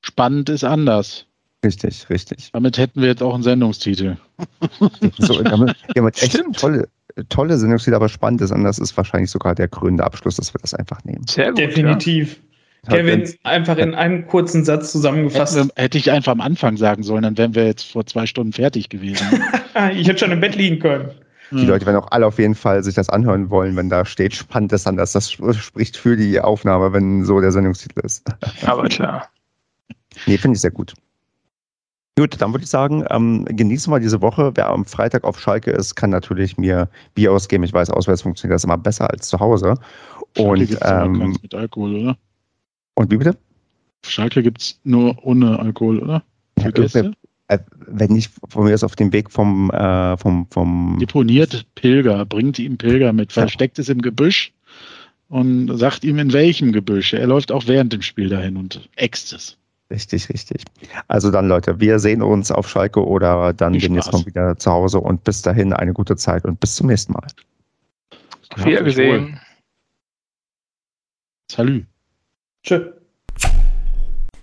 Spannend ist anders. Richtig, richtig. Damit hätten wir jetzt auch einen Sendungstitel. So, damit, wir haben jetzt echt Stimmt. tolle, tolle Sendungsziele, aber spannend ist, und das ist wahrscheinlich sogar der krönende Abschluss, dass wir das einfach nehmen. Sehr gut. Definitiv. Kevin, einfach in einem kurzen Satz zusammengefasst. Hätten wir, hätte ich einfach am Anfang sagen sollen, dann wären wir jetzt vor zwei Stunden fertig gewesen. Ich hätte schon im Bett liegen können. Die Leute werden auch alle auf jeden Fall sich das anhören wollen, wenn da steht, spannend ist anders. Das sp- spricht für die Aufnahme, wenn so der Sendungstitel ist. Ja. Aber klar. Nee, finde ich sehr gut. Gut, dann würde ich sagen, ähm, genießen wir diese Woche. Wer am Freitag auf Schalke ist, kann natürlich mir Bier ausgeben. Ich weiß, auswärts funktioniert das immer besser als zu Hause. Und, ähm, mit Alkohol, oder? Und wie bitte? Schalke gibt es nur ohne Alkohol, oder? Für Gäste? Äh, wenn ich von mir aus auf dem Weg vom, äh, vom, vom Deponiert Pilger, bringt ihm Pilger mit, versteckt es im Gebüsch und sagt ihm in welchem Gebüsch. Er läuft auch während dem Spiel dahin und äxt es. Richtig, richtig. Also dann, Leute, wir sehen uns auf Schalke oder dann demnächst mal wieder zu Hause und bis dahin eine gute Zeit und bis zum nächsten Mal. Auf Wiedersehen. Salut. Tschüss.